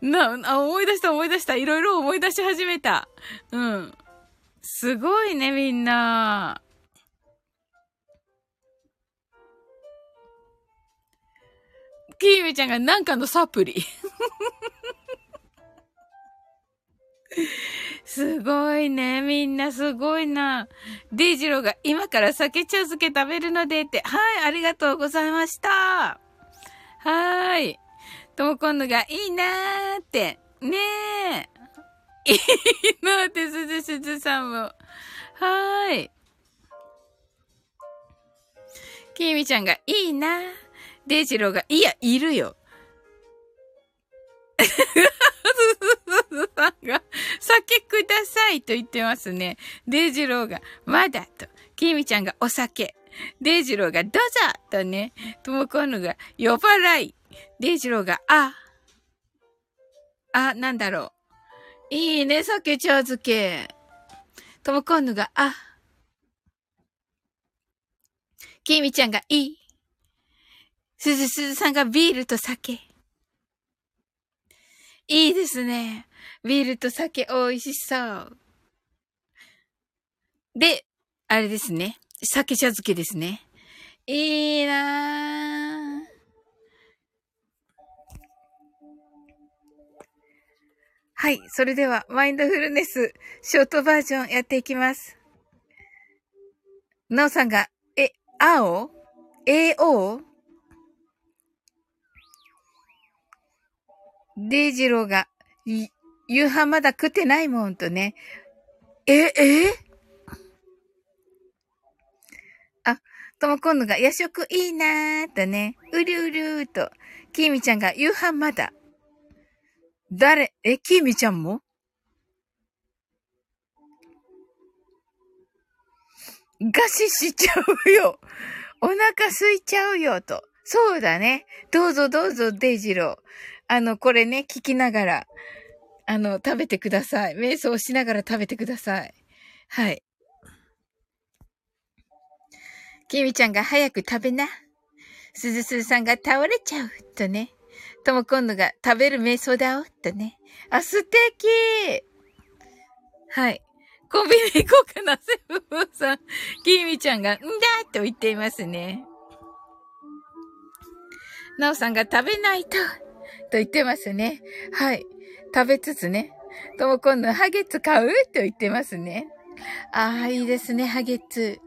Speaker 1: な、あ、思い出した思い出した。いろいろ思い出し始めた。うん。すごいね、みんな。キーミちゃんがなんかのサプリ。すごいね。みんなすごいな。デイジローが今から酒茶漬け食べるのでって。はい、ありがとうございました。はい。ともこんのがいいなーって。ねえ。いいなーって、すずすずさんも。はーい。きみちゃんがいいなー。デイジローが、いや、いるよ。すずすずさんが、酒くださいと言ってますね。デイジローが、まだと。きみちゃんがお酒。デイジローが、どうぞとね。ともこんのが、呼ばないデイジローが、あ。あ、なんだろう。いいね、酒茶漬け。ともこんぬが、あ。きみちゃんが、いい。すずすずさんがビールと酒。いいですね。ビールと酒美味しそう。で、あれですね。酒茶漬けですね。いいなぁ。はい。それでは、マインドフルネス、ショートバージョンやっていきます。なおさんが、え、青 ?AO? デイジローが、夕飯まだ食ってないもんとね。え、え？あ、ともこんのが夜食いいなーとね。うるうるーと。きみちゃんが夕飯まだ。誰？え、きみちゃんも？餓死しちゃうよ。お腹空いちゃうよ、と。そうだね。どうぞどうぞ、デイジロー。あの、これね、聞きながら、あの、食べてください。瞑想しながら食べてください。はい。きみちゃんが早く食べな。すずすずさんが倒れちゃう。とね。とも今度が食べる瞑想だおとね。あ、素敵はい。コンビニ行こうかな、セブブさん。きみちゃんが、んだと言っていますね。なおさんが食べないと、と言ってますね。はい。食べつつね。とも今度、ハゲツ買うと言ってますね。ああ、いいですね、ハゲツ。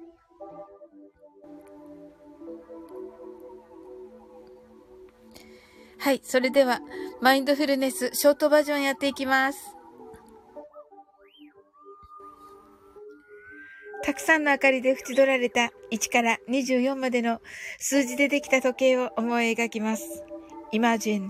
Speaker 1: はい。それでは、マインドフルネスショートバージョンやっていきます。たくさんの明かりで縁取られた1から24までの数字でできた時計を思い描きます。Imagine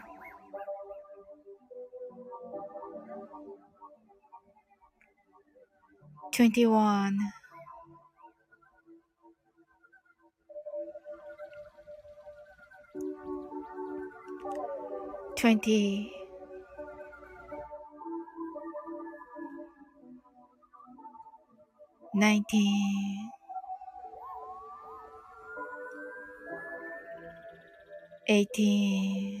Speaker 1: 21 20 19 18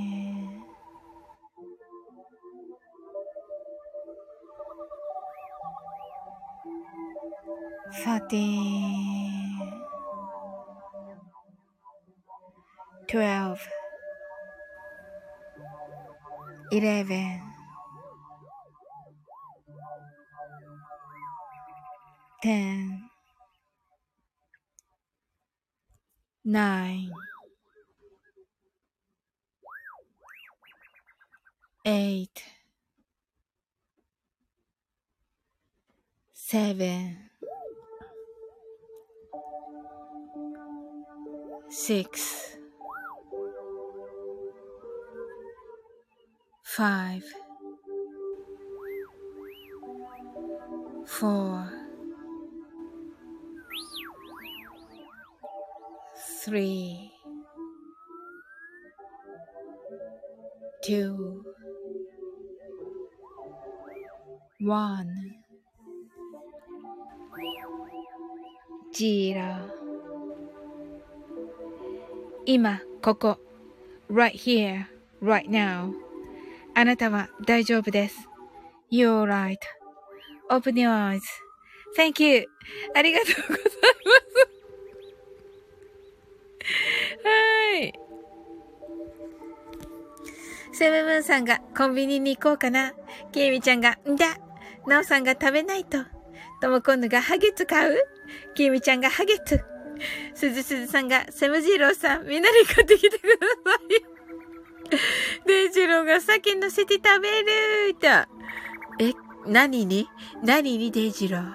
Speaker 1: Namaste. Six, five, four, three, two, one, 今、ここ。right here, right now. あなたは大丈夫です。You're right.Open your eyes.Thank you. ありがとうございます。はい。セブブンさんがコンビニに行こうかな。ケイミちゃんが、んだ。ナオさんが食べないと。ともコンヌがハゲツ買う？ケイミちゃんがハゲツ。すずすずさんが、セムジローさん、みんなに買ってきてください。デイジローが先乗せて食べると。え、何に？何にデイジロー？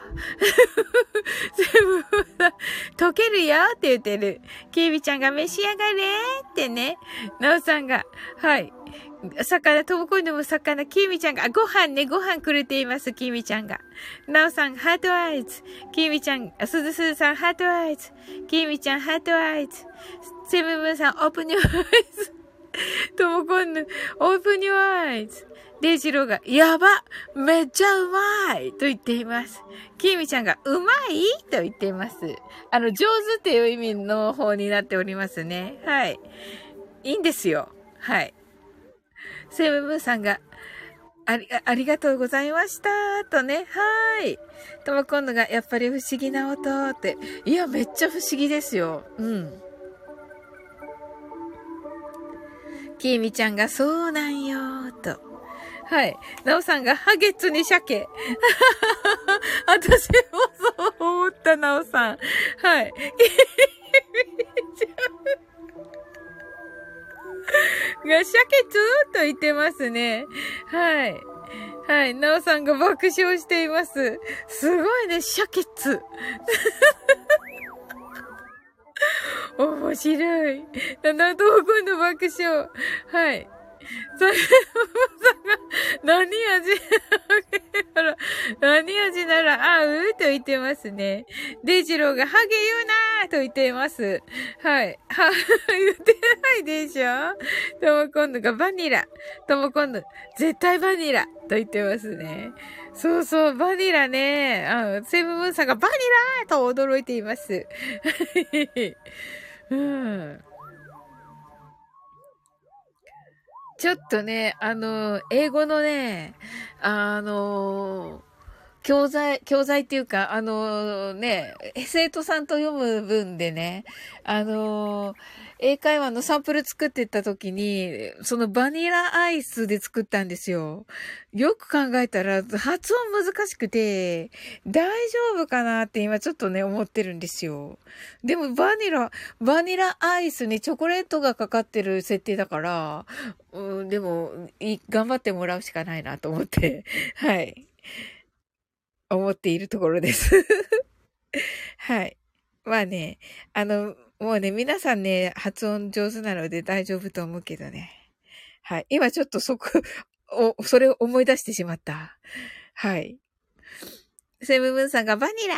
Speaker 1: セムさん、溶けるよって言ってる。キービちゃんが召し上がれってね。ナオさんが、はい。魚、ともこいのも魚、きみちゃんが、ご飯ね、ご飯くれています、きみちゃんが。なおさん、 heart eyes。きみちゃん、すずすずさん、 heart eyes。きみちゃん、 heart eyes。セムムーさん、 open your eyes。ともこんぬ、 open your eyes。デイジローが、やばめっちゃうまいと言っています。きみちゃんが、うまい？と言っています。あの、上手っていう意味の方になっておりますね。はい。いいんですよ。はい。セムムーさんが、あり、ありがとうございました。とね、はーい。とも今度が、やっぱり不思議な音って。いや、めっちゃ不思議ですよ。うん。きみちゃんが、そうなんよ、と。はい。なおさんが、ハゲツに鮭。私もそう思った、なおさん。はい。きみちゃん。が、シャケツと言ってますね。はい。はい。なおさんが爆笑しています。すごいね、シャケツ。面白い。な、どこの爆笑。はい。それ、何味 なら、何味なら合うと言ってますね。デイジローがハゲ言うなーと言ってます。はい。は、言ってないでしょとも今度がバニラ。とも今度、絶対バニラと言ってますね。そうそう、バニラね。あセブンムーンさんがバニラと驚いています。うん。ちょっとね、あの、英語のね、あの、教材、教材っていうか、あのね、生徒さんと読む文でね、あの英会話のサンプル作ってった時に、そのバニラアイスで作ったんですよ。よく考えたら発音難しくて、大丈夫かなって今ちょっとね、思ってるんですよ。でもバニラ、バニラアイスにチョコレートがかかってる設定だから、うん、でも、頑張ってもらうしかないなと思って、はい。思っているところです はい。まあね、あの、もうね、皆さんね、発音上手なので大丈夫と思うけどね。はい。今ちょっとそこ、お、それを思い出してしまった。はい。セムムンさんがバニラ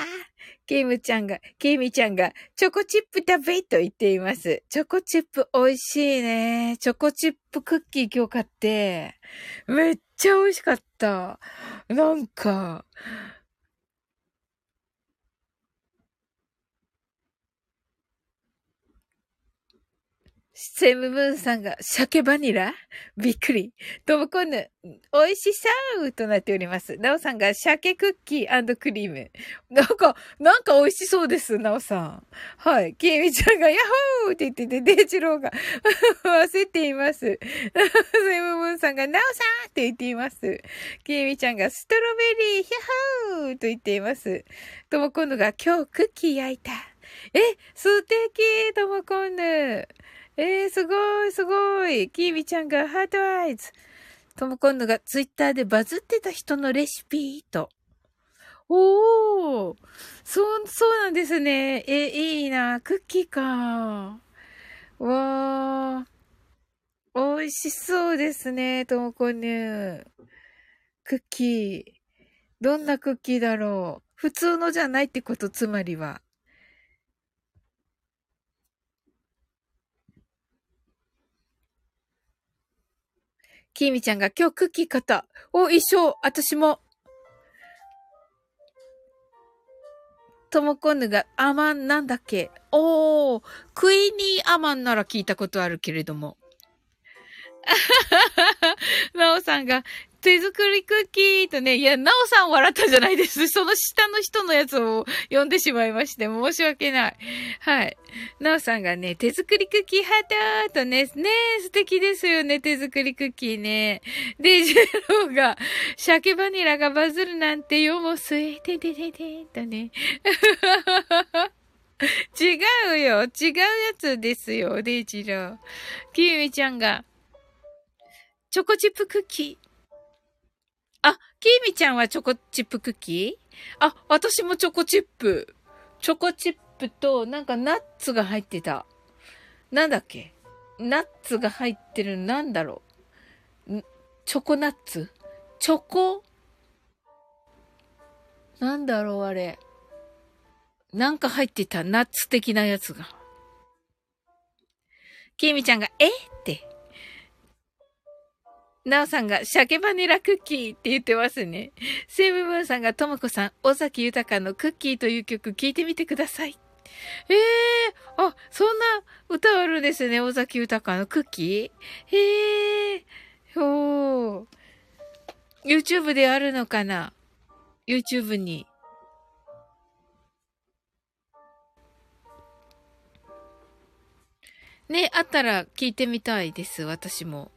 Speaker 1: ケイムちゃんが、ケイミちゃんが、チョコチップ食べと言っています。チョコチップ美味しいね。チョコチップクッキー今日買って、めっちゃ美味しかった。なんか、セムムーンさんが、鮭バニラ？びっくり。ともこんぬ、美味しそうとなっております。なおさんが、鮭クッキークリーム。なんか、なんか美味しそうです、なおさん。はい。きみちゃんが、ヤッホーって言ってて、デイジローが 焦っています。セムムーンさんが、なおさんって言っています。きみちゃんが、ストロベリー、ヒャッホーと言っています。ともこんぬが、今日クッキー焼いた。え、素敵ともこんぬ。えー、すごい、すごい。キーミちゃんがハートアイズ。とも今度がツイッターでバズってた人のレシピと。おー、そう、そうなんですね。え、いいな。クッキーか。わー。美味しそうですね、ともこね。クッキー。どんなクッキーだろう。普通のじゃないってこと、つまりは。きみちゃんが今日クッキー買った。お、一緒。私も。ともこぬがアマンなんだっけ？おー、クイニーアマンなら聞いたことあるけれども。なおさんが、手作りクッキーとね、いや、なおさん笑ったじゃないです。その下の人のやつを読んでしまいまして、申し訳ない。はい。なおさんがね、手作りクッキーハートとね、ね素敵ですよね、手作りクッキーね。で、ジェローが、鮭バニラがバズるなんてよ、もうすえててててとね。違うよ。違うやつですよ、デイジロー。キミちゃんが、チョコチップクッキー。あ、キーミちゃんはチョコチップクッキー？あ、私もチョコチップ。チョコチップと、なんかナッツが入ってた。なんだっけ？ナッツが入ってる、なんだろう。チョコナッツ？チョコ？なんだろう、あれ。なんか入ってた、ナッツ的なやつが。キーミちゃんが、え？ってなおさんが、鮭バニラクッキーって言ってますね。セブブンさんが、ともこさん、尾崎豊のクッキーという曲聴いてみてください。ええー、あ、そんな歌あるんですね。尾崎豊のクッキーへえー、おー。YouTube であるのかな ?YouTube に。ね、あったら聞いてみたいです、私も。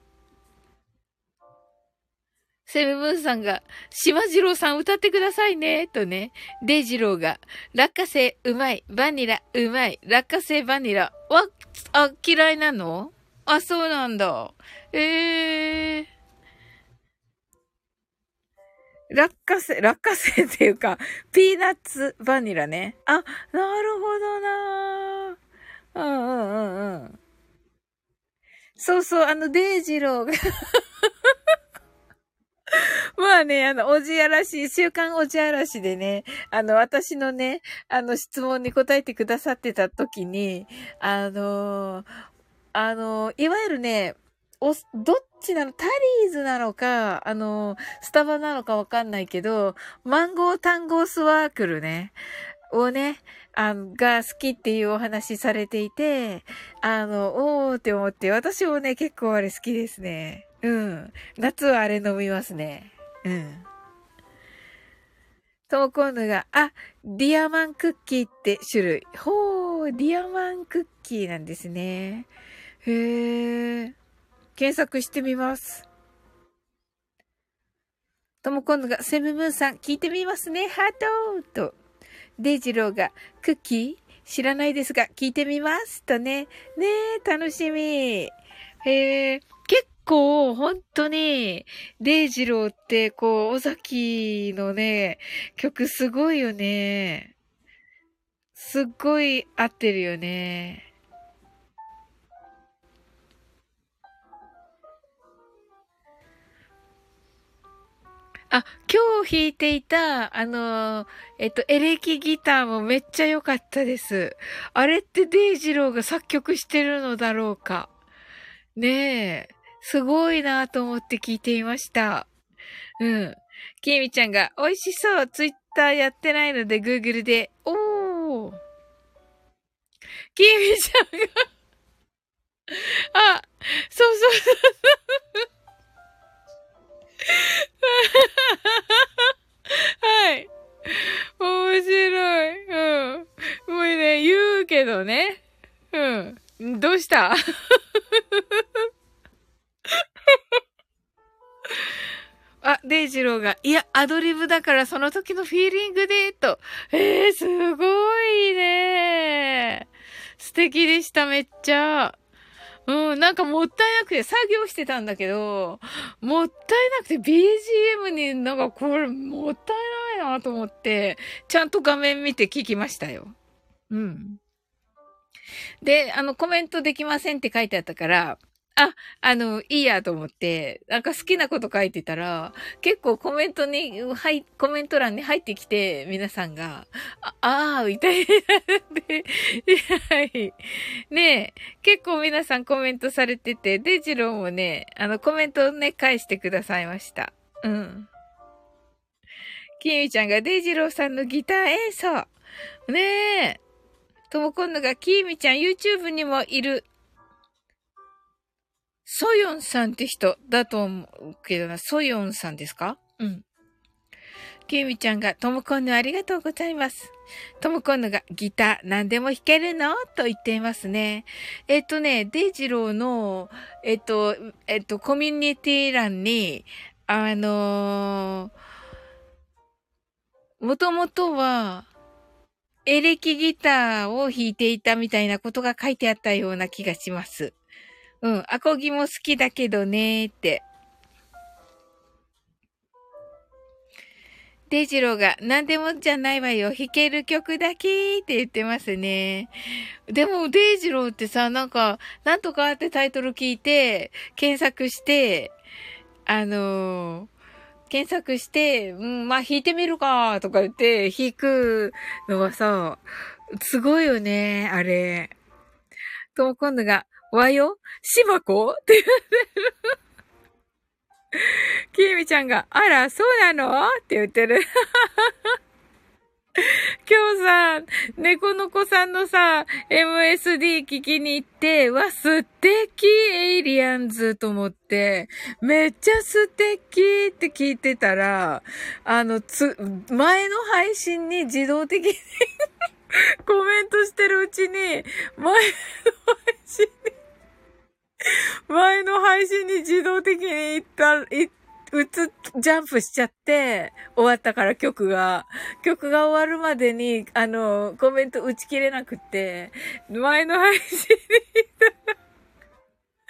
Speaker 1: セブブンさんが、島次郎さん歌ってくださいね、とね。デイジローが、落花生うまい、バニラうまい、落花生バニラ。わ、あ、嫌いなの？あ、そうなんだ。ええー。落花生、落花生っていうか、ピーナッツバニラね。あ、なるほどなうんうんうんうん。そうそう、あの、デイジローがまあね、あの、おじやらしい、週刊おじやらしでね、あの、私のね、あの、質問に答えてくださってた時に、あの、あの、いわゆるね、お、どっちなのタリーズなのか、あの、スタバなのかわかんないけど、マンゴー単語スワークルね、をね、あの、が好きっていうお話されていて、あの、おーって思って、私もね、結構あれ好きですね。うん。夏はあれ飲みますね。うん。とも今度が、あ、ディアマンクッキーって種類。ほー、ディアマンクッキーなんですね。へー。検索してみます。とも今度が、セムムーンさん、聞いてみますね。ハートと。デイジローが、クッキー？知らないですが、聞いてみます。とね。ねえ、楽しみ。へえ、結構、本当に、デイジローって、こう、尾崎のね、曲すごいよね。すっごい合ってるよね。あ、今日弾いていた、あの、えっと、エレキギターもめっちゃ良かったです。あれってデイジローが作曲してるのだろうか。ねえ。すごいなと思って聞いていました。うん。きみちゃんが、美味しそうツイッターやってないので、グーグルで、おー。きみちゃんがあ、そうそうそう。はい。面白い。うん。もうね、言うけどね。うん。どうした？あ、デイジローが、いや、アドリブだからその時のフィーリングで、と。えー、すごいね。素敵でした、めっちゃ。うん、なんかもったいなくて作業してたんだけど、もったいなくて BGM になんかこれもったいないなと思って、ちゃんと画面見て聞きましたよ。うん。で、あの、コメントできませんって書いてあったから、あ、あの、いいやと思って、なんか好きなこと書いてたら、結構コメントに、はい、コメント欄に入ってきて、皆さんが、あ、あー、みたいになって、はい。ね結構皆さんコメントされてて、デジローもね、あの、コメントをね、返してくださいました。うん。きみちゃんがデジローさんのギター演奏。ねえ。ともこんのが、きみちゃん YouTube にもいる。ソヨンさんって人だと思うけどな、ソヨンさんですか？うん。キミちゃんが、ともこんぬありがとうございます。ともこんぬが、ギター何でも弾けるの？と言っていますね。えっとね、デイジローの、えっと、えっと、コミュニティ欄に、あのー、もともとは、エレキギターを弾いていたみたいなことが書いてあったような気がします。うん、アコギも好きだけどねーって。デイジローが何でもじゃないわよ。弾ける曲だけって言ってますね。でもデイジローってさ、なんか、なんとかってタイトル聞いて、検索して、あのー、検索して、うん、まあ弾いてみるかとか言って弾くのはさ、すごいよね、あれ。と、今度が、わよ？しばこ？って言ってる。きえみちゃんが、あら、そうなの？って言ってる。今日さ、猫の子さんのさ、MSD 聞きに行って、わ、素敵！エイリアンズと思って、めっちゃ素敵！って聞いてたら、あの、つ、前の配信に自動的に コメントしてるうちに、前の配信に 前の配信に自動的に行った、い、うつ、ジャンプしちゃって、終わったから曲が。曲が終わるまでに、あの、コメント打ち切れなくって、前の配信に行った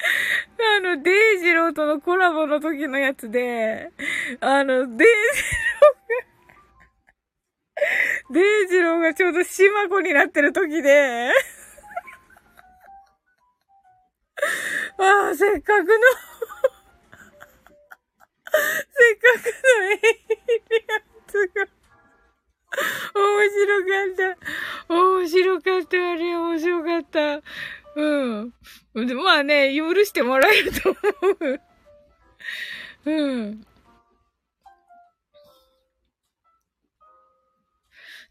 Speaker 1: あの、デイジローとのコラボの時のやつで、あの、デイジローがデイジローがちょうど島子になってる時で、ああ、せっかくの せっかくのエイリアンズが、面白かった。面白かった。あれ、面白かった。うん。まあね、許してもらえると思う。うん。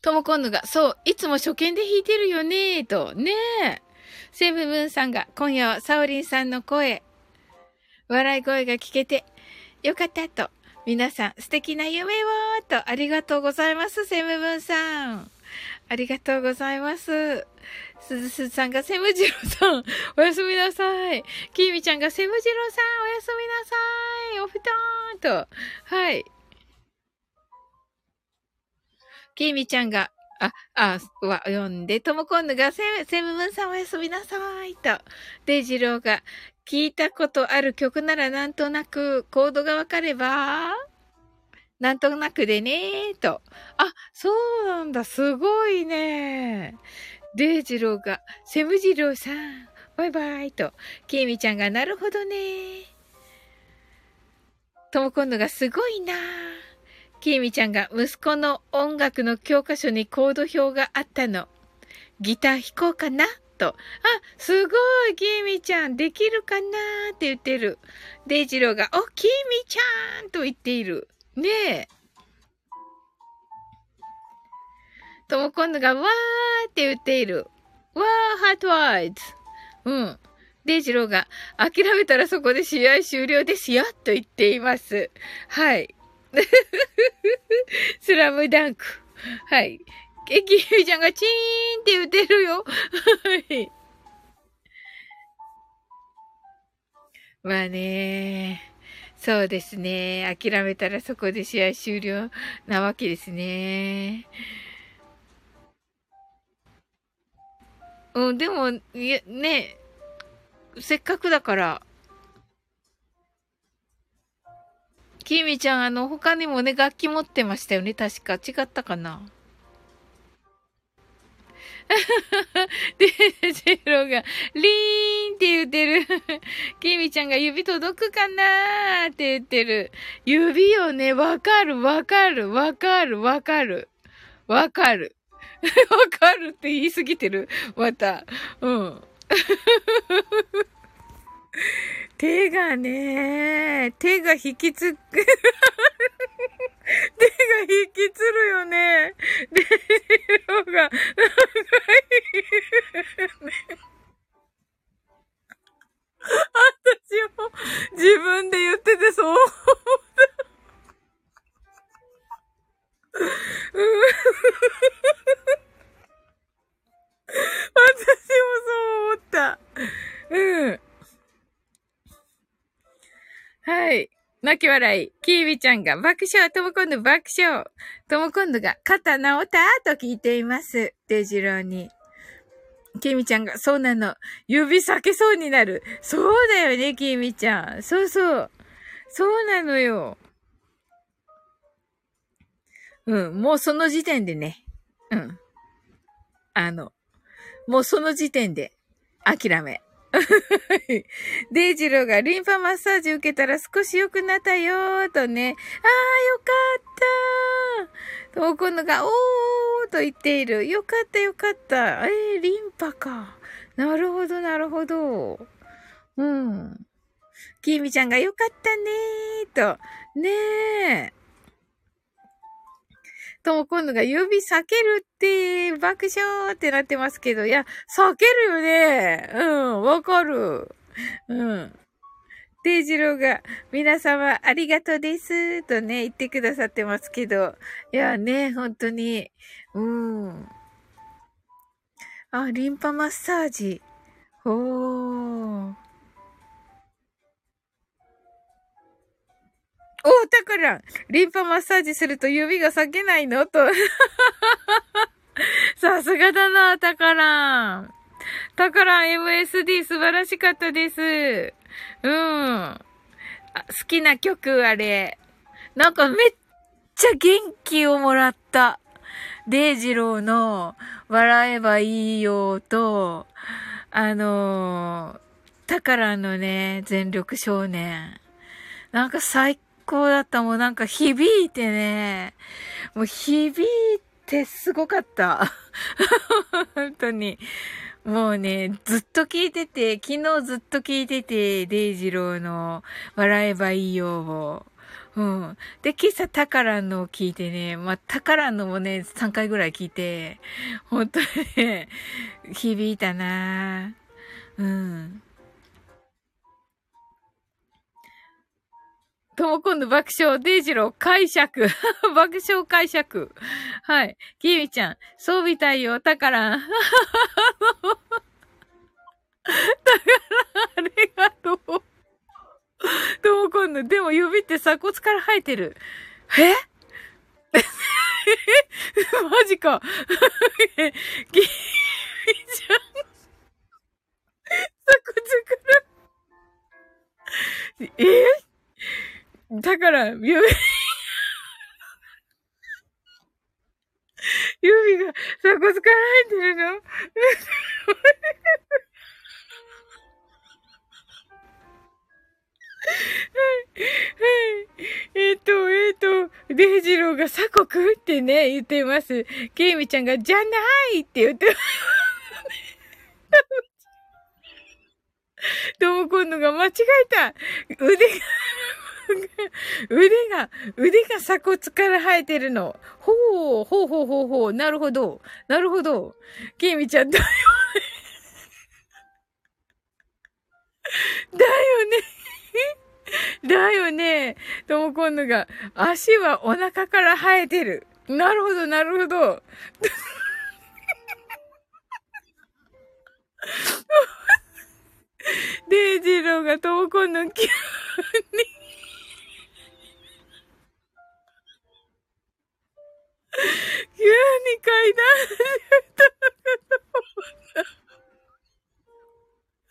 Speaker 1: とも今度が、そう、いつも初見で弾いてるよねと。ねえ。セブブンさんが、今夜はサオリンさんの声、笑い声が聞けて、よかったと。皆さん、素敵な夢をと、ありがとうございます、セムブンさん。ありがとうございます。すずすずさんがセムジローさん、おやすみなさい。きーみちゃんがセムジローさん、おやすみなさい。お布団と。はい。きーみちゃんが、あ、あ、は、読んで、ともこんぬが、セセムブンさんおやすみなさい。と。デイジローが、聞いたことある曲ならなんとなく、コードがわかれば、なんとなくでねと。あ、そうなんだ。すごいね。デイジローが、セムジローさん、バイバイと。キーミちゃんが、なるほどね。ともこんぬがすごいな。きーみちゃんが息子の音楽の教科書にコード表があったの。ギター弾こうかな？と。あ、すごいきーみちゃんできるかな？って言ってる。デイジローが、お、きーみちゃんと言っている。ねえ。とも今度が、わーって言っている。わー、ハートワイズ。うん。デイジローが、諦めたらそこで試合終了ですよ、と言っています。はい。スラムダンク。はい。え、キミちゃんがチーンって言ってるよ。はい。まあね。そうですね。諦めたらそこで試合終了なわけですね。うん、でも、ね、せっかくだから、きみちゃん、あの、他にもね、楽器持ってましたよね。確か。違ったかな？で、ジェロが、リーンって言ってる。キミちゃんが指届くかなー？って言ってる。指をね、わかる、わかる、わかる、わかる。わかる。わかるって言いすぎてる。また。うん。手がね、手が引きつく、手が引きつるよね。で、色が、長い私も自分で言っててそう思った。うん泣き笑い。キービちゃんが爆笑。とも今度爆笑。とも今度が肩治ったと聞いています。デジローに。キミちゃんが、そうなの。指裂けそうになる。そうだよね、キミちゃん。そうそう。そうなのよ。うん、もうその時点でね。うん。あの、もうその時点で、諦め。デイジローがリンパマッサージ受けたら少し良くなったよーとね。あーよかったー。とこのが、おーと言っている。よかったよかった。えー、リンパか。なるほどなるほど。うん。キーミちゃんがよかったねーと。ねえ。とも今度が指避けるって爆笑ってなってますけど、いや、避けるよね。うん、わかる。うん。デイジローが、皆様ありがとうです、とね、言ってくださってますけど。いやね、本当に。うん。あ、リンパマッサージ。おー。おたからんリンパマッサージすると指が裂けないの？と。さすがだな、たからん。たからん MSD 素晴らしかったです。うん。好きな曲、あれ。なんかめっちゃ元気をもらった。デイジローの笑えばいいよと、あのー、タカランのね、全力少年。なんか最高だった。もうなんか響いてね、もう響いてすごかった。本当に。もうね、ずっと聞いてて、昨日ずっと聞いてて、デイジローの笑えばいいよを。うん。で、今朝タカランのを聞いてね、まあ、タカランのもね、3回ぐらい聞いて、本当にね、響いたなうん。とも今度爆笑、デイジロー解釈。爆笑解釈。はい。キミちゃん、そうみたいよ、たから。だからありがとう。とも今度、でも指って鎖骨から生えてる。え？マジか。キミちゃん。鎖骨から。え？だから、指、指が鎖骨から入ってるの？はい、はい。えっ、と、えっ、と、デイジローが鎖国ってね、言ってます。ケイミちゃんが、じゃないって言ってます。とも今度が間違えた腕が 腕が、腕が鎖骨から生えてるの。ほう、ほうほうほうほう。なるほど。なるほど。ケイミちゃん、だよね。だよね。だよね。ともこんのが、足はお腹から生えてる。なるほど、なるほど。デイジローがともこんの急に。急に階段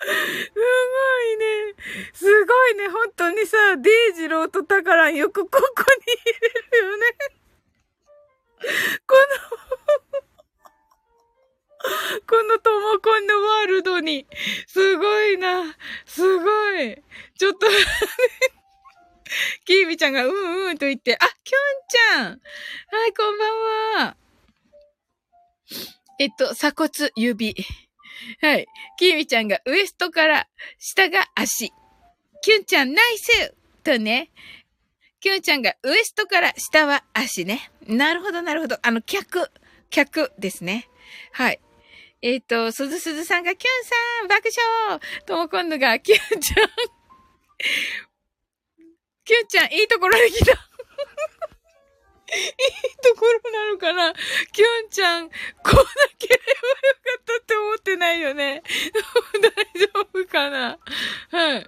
Speaker 1: すごいね。すごいね。本当にさ、デイジローとタカランよくここに入れるよね。このこのトモコンのワールドに。すごいな。すごい。ちょっと キービちゃんがうんうんと言って、あ、キョンちゃん。はい、こんばんは。えっと、鎖骨指。はい。キーミちゃんがウエストから下が足。キュンちゃんナイスとね。キュンちゃんがウエストから下は足ね。なるほど、なるほど。あの、客、客ですね。はい。えっ、ー、と、すずすずさんがキュンさん爆笑とも今度がキュンちゃんキュンちゃんいいところに来たいいところなのかな？きょんちゃん、こうなければよかったって思ってないよね。大丈夫かな？はい。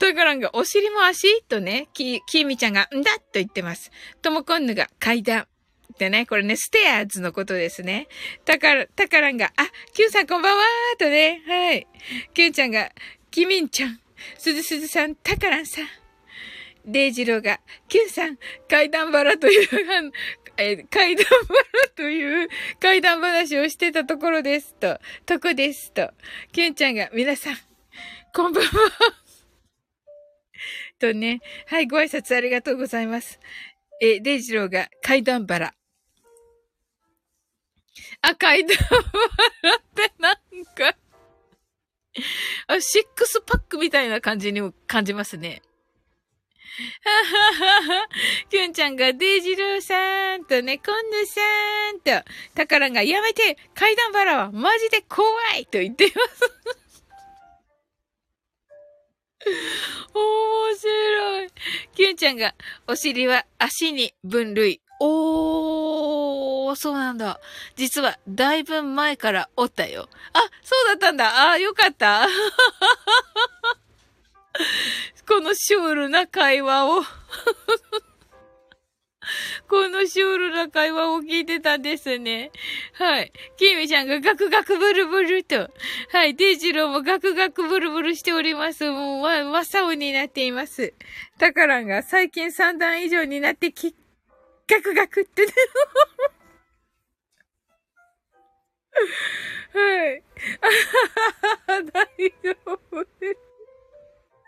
Speaker 1: だからんが、お尻も足とね、き、きみちゃんが、んだと言ってます。ともこんぬが階段。ってね、これね、ステアーズのことですね。たから、たからんが、あ、きゅんさんこんばんはーとね、はい。きゅんちゃんが、きみんちゃん、すずすずさん、たからんさん。デイジローが、キュンさん、階段バラという、え階段バラという階段話をしてたところです。と、とこです。と、キュンちゃんが、皆さん、こんばんは。とね、はい、ご挨拶ありがとうございます。え、デイジローが階段バラ。あ、階段バラってなんかあ、シックスパックみたいな感じにも感じますね。はははは。きゅんちゃんがデイジルーさんとね、コンヌさんと、タカランがやめて階段バラはマジで怖いと言っています。面白い。キュンちゃんが、お尻は足に分類。おー、そうなんだ。実は、だいぶ前からおったよ。あ、そうだったんだ。あ、よかった。このシュールな会話を このシュールな会話を聞いてたんですね。はい。キミちゃんがガクガクブルブルと。はい。デジローもガクガクブルブルしております。もう、わ、真っ青になっています。タカランが最近3段以上になってき、ガクガクってね。はい。あははは大丈夫です。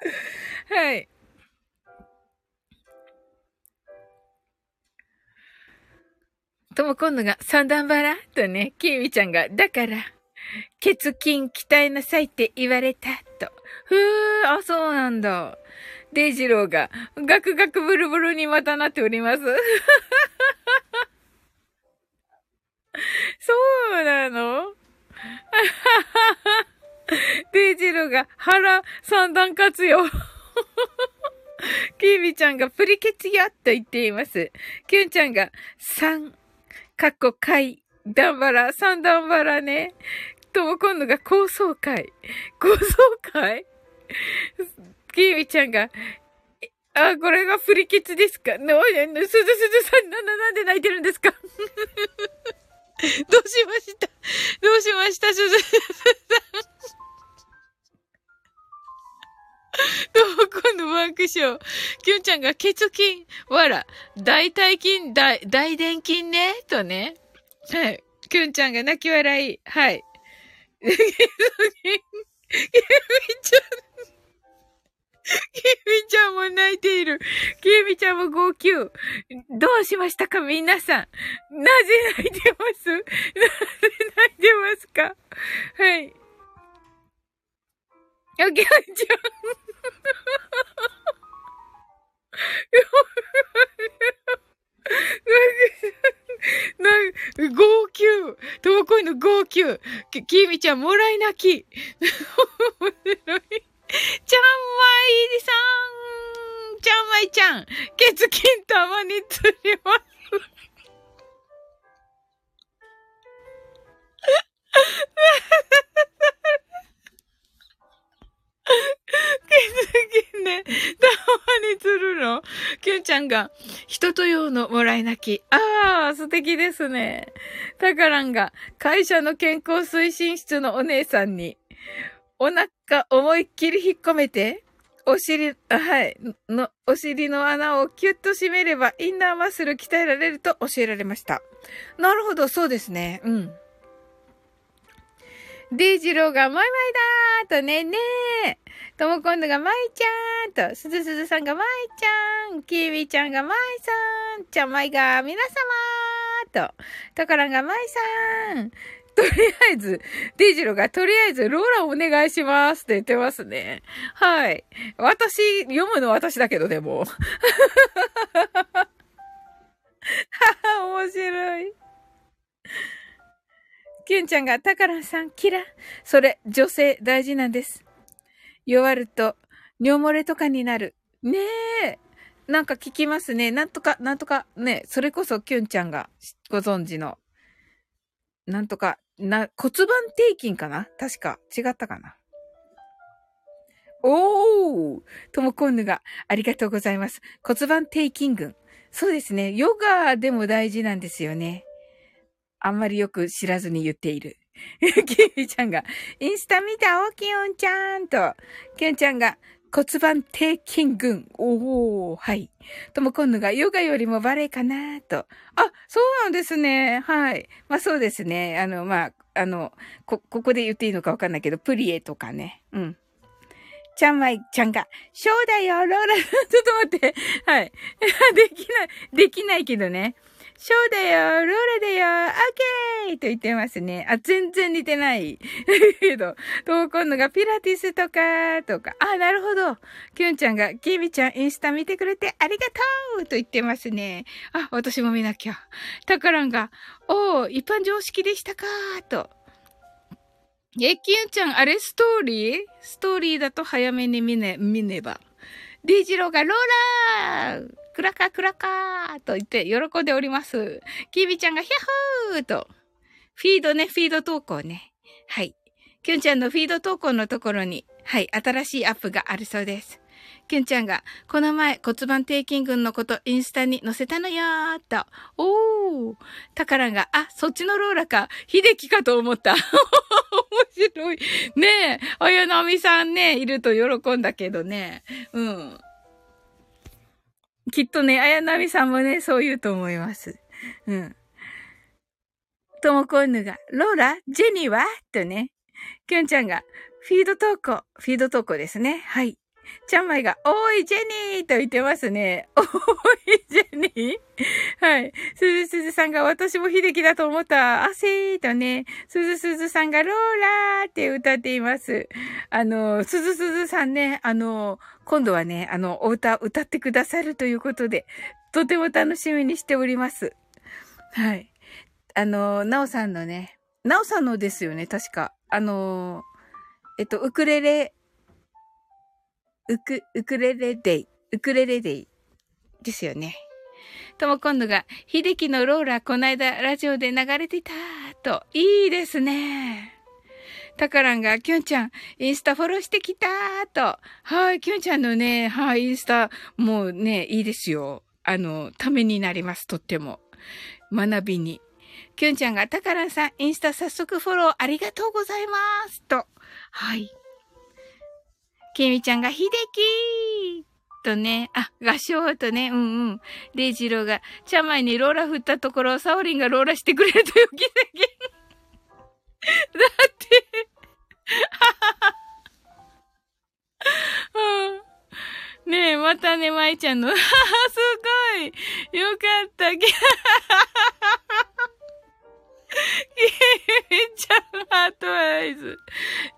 Speaker 1: はい。とも今度が三段バラとね、きーみちゃんが、だから、血筋鍛えなさいって言われた、と。ふー、あ、そうなんだ。デイジローが、ガクガクブルブルにまたなっております。そうなの？デイジローが腹三段活用。キービちゃんがプリケツやと言っています。キュンちゃんが三、かっこい、ダンバラ、三段バラね。とも今度が高層会。高層会キービちゃんが、あ、これがプリケツですかな、すずすずさん、な、な、なんで泣いてるんですか？どうしました？どうしました？すずすずさん。どこのワークショー。きゅんちゃんが血筋、わら、大腿筋、大、大電筋ね、とね。はい。きゅんちゃんが泣き笑い。はい。血筋、きゅんちゃん、きみちゃんも泣いている。きみちゃんも号泣。どうしましたか皆さん。なぜ泣いてます？なぜ泣いてますか？はい。あ、きゅんちゃん。な、号泣。ともこいの号泣。き、きみちゃん、もらい泣き。面白い。ちゃんまいさんち。ゃんまいちゃん、血金玉に釣ります。血金ね、たまに釣るの？きゅんちゃんが、人と用のもらい泣き。ああ、素敵ですね。たからんが、会社の健康推進室のお姉さんに、お腹思いっきり引っ込めて、お尻、はい、の、お尻の穴をキュッと締めれば、インナーマッスル鍛えられると教えられました。なるほど、そうですね。うん。デイジローが、マイマイだーとねねー。ともこんぬが、マイちゃんと、すずすずさんが、マイちゃん。きみちゃんが、マイさん。ちゃんまいが、皆様と、ところが、マイさん。とりあえず、デイジロがとりあえずローラお願いしますって言ってますね。はい。私、読むの私だけど、でも。はは、面白い。キュンちゃんが、タカランさん、キラ。それ、女性大事なんです。弱ると、尿漏れとかになる。ねえ。なんか聞きますね。なんとか、なんとか、ね、それこそキュンちゃんがご存知の。なんとか、な、骨盤底筋かな？確か。違ったかな？おーともこんぬが、ありがとうございます。骨盤底筋群。そうですね。ヨガでも大事なんですよね。あんまりよく知らずに言っている。キミちゃんが、インスタ見た？おきおんちゃんと、キュンちゃんが、骨盤底筋群。おー、はい。とも今度がヨガよりもバレエかなと。あ、そうなんですね。はい。まあそうですね。あの、まあ、あの、こ、ここで言っていいのかわかんないけど、プリエとかね。うん。ちゃんまいちゃんが、そうだよ、ローラ。ちょっと待って。はい。できない、できないけどね。そうだよ、ローラだよ、オッケーと言ってますね。あ、全然似てない。けど、と、今度がピラティスとか、とか。あ、なるほど。キュンちゃんが、キビちゃんインスタ見てくれてありがとうと言ってますね。あ、私も見なきゃ。タカランが、おー、一般常識でしたかと。え、キュンちゃん、あれ？ストーリー？ストーリーだと早めに見ね、見ねば。ディジローがローラークラカクラカーと言って喜んでおります。キビちゃんがヒャッホーと、フィードね、フィード投稿ね。はい。キュンちゃんのフィード投稿のところに、はい、新しいアップがあるそうです。キュンちゃんが、この前骨盤底筋群のことインスタに載せたのよーと。おー。タカランが、あ、そっちのローラか。秀樹かと思った。面白い。ねえ、綾波さんね、いると喜んだけどね。うん。きっとね、綾波さんもね、そう言うと思います。うん。ともこんぬが、ローラジェニーは？とね。きゅんちゃんが、フィード投稿。フィード投稿ですね。はい。ちゃんまいが、おーい、ジェニーと言ってますね。おーい、ジェニーはい。すずすずさんが、私も秀樹だと思った。あせーとね、すずすずさんが、ローラーって歌っています。あの、すずすずさんね、あの、今度はね、あの、お歌、歌ってくださるということで、とても楽しみにしております。はい。あの、なおさんのね、なおさんのですよね、確か。あの、えっと、ウクレレウク、ウクレレデイ、ウクレレデイですよね。とも今度が、秀樹のローラこないだラジオで流れてたと、いいですね。タカランが、キュンちゃん、インスタフォローしてきたと。はい、キュンちゃんのね、はい、インスタ、もうね、いいですよ。あの、ためになります、とっても。学びに。キュンちゃんが、タカランさん、インスタ早速フォローありがとうございます。と。はい。ケミちゃんが、秀樹とね、あ、合唱とね、うんうん。レイジローが、茶前にローラ振ったところ、サオリンがローラしてくれるという奇跡。だって、ねえ、またね、舞ちゃんの、すごいよかった。めっちゃハートアイズ。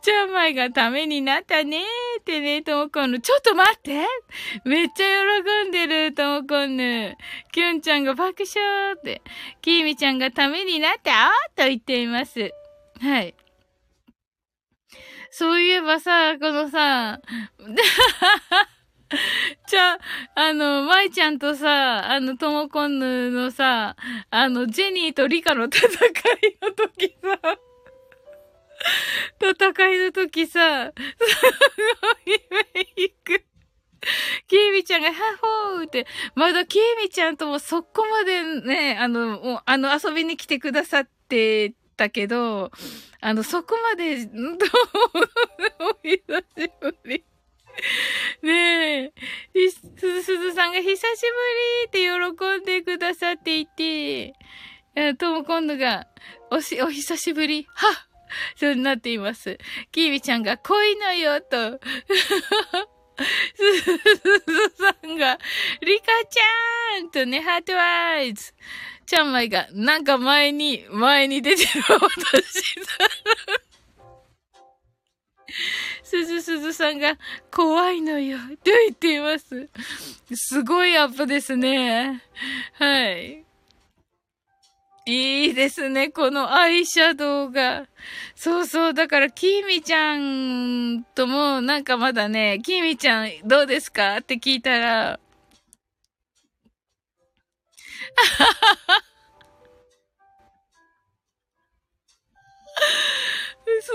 Speaker 1: ちゃんまいがためになったねーってね、ともこんぬ。ちょっと待ってめっちゃ喜んでる、ともこんぬ。きゅんちゃんが爆笑って。きみちゃんがためになったと言っています。はい。そういえばさ、このさ、
Speaker 2: じゃあ、あの、舞ちゃんとさ、あの、ともこんぬのさ、あの、ジェニーとリカの戦いの時さ、戦いの時さ、すごいメイク。キーミちゃんが、ハホーって、まだキーミちゃんともそこまでね、あの、あの、遊びに来てくださってたけど、あの、そこまで、どうお久しぶり。ねえ、すずすずさんが久しぶりって喜んでくださっていて、とも今度が、おし、お久しぶり、はっ。そうなっています。キービちゃんが恋のよと、すずさんが、リカちゃーんとね、ハートワイズ。ちゃんまいが、なんか前に、前に出てる私すずすずさんが、怖いのよ、と言っています。すごいアップですね。はい。いいですね、このアイシャドウが。そうそう、だから、キーミちゃんとも、なんかまだね、キーミちゃんどうですか？って聞いたら、す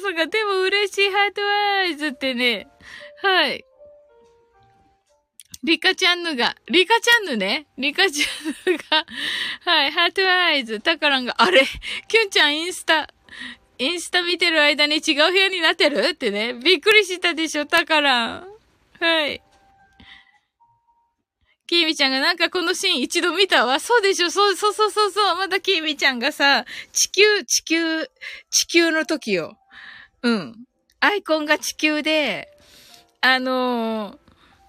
Speaker 2: すすが、でも嬉しい。ハートワイズってね、はい。リカちゃんぬが、リカちゃんぬね。リカちゃんぬが、はい、ハートアイズ、タカランが、あれ？キュンちゃんインスタ、インスタ見てる間に違う部屋になってる？ってね。びっくりしたでしょ、タカラン。はい。キーミちゃんがなんかこのシーン一度見たわ。そうでしょそう、そうそうそうそう。またキーミちゃんがさ、地球、地球、地球の時よ。うん。アイコンが地球で、あの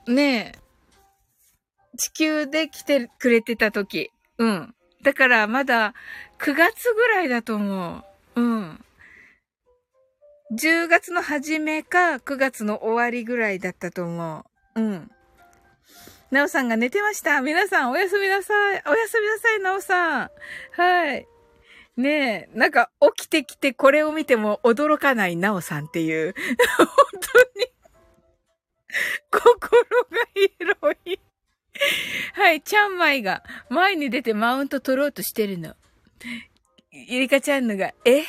Speaker 2: ー、ねえ、地球で来てくれてた時。うん。だからまだ9月ぐらいだと思う。うん。10月の初めか9月の終わりぐらいだったと思う。うん。なおさんが寝てました。皆さんおやすみなさい。おやすみなさい、なおさん。はい。ねえ、なんか起きてきてこれを見ても驚かないなおさんっていう。本当に心が広いはい、ちゃんまいが前に出てマウント取ろうとしてるの。ゆりかちゃんのが、え？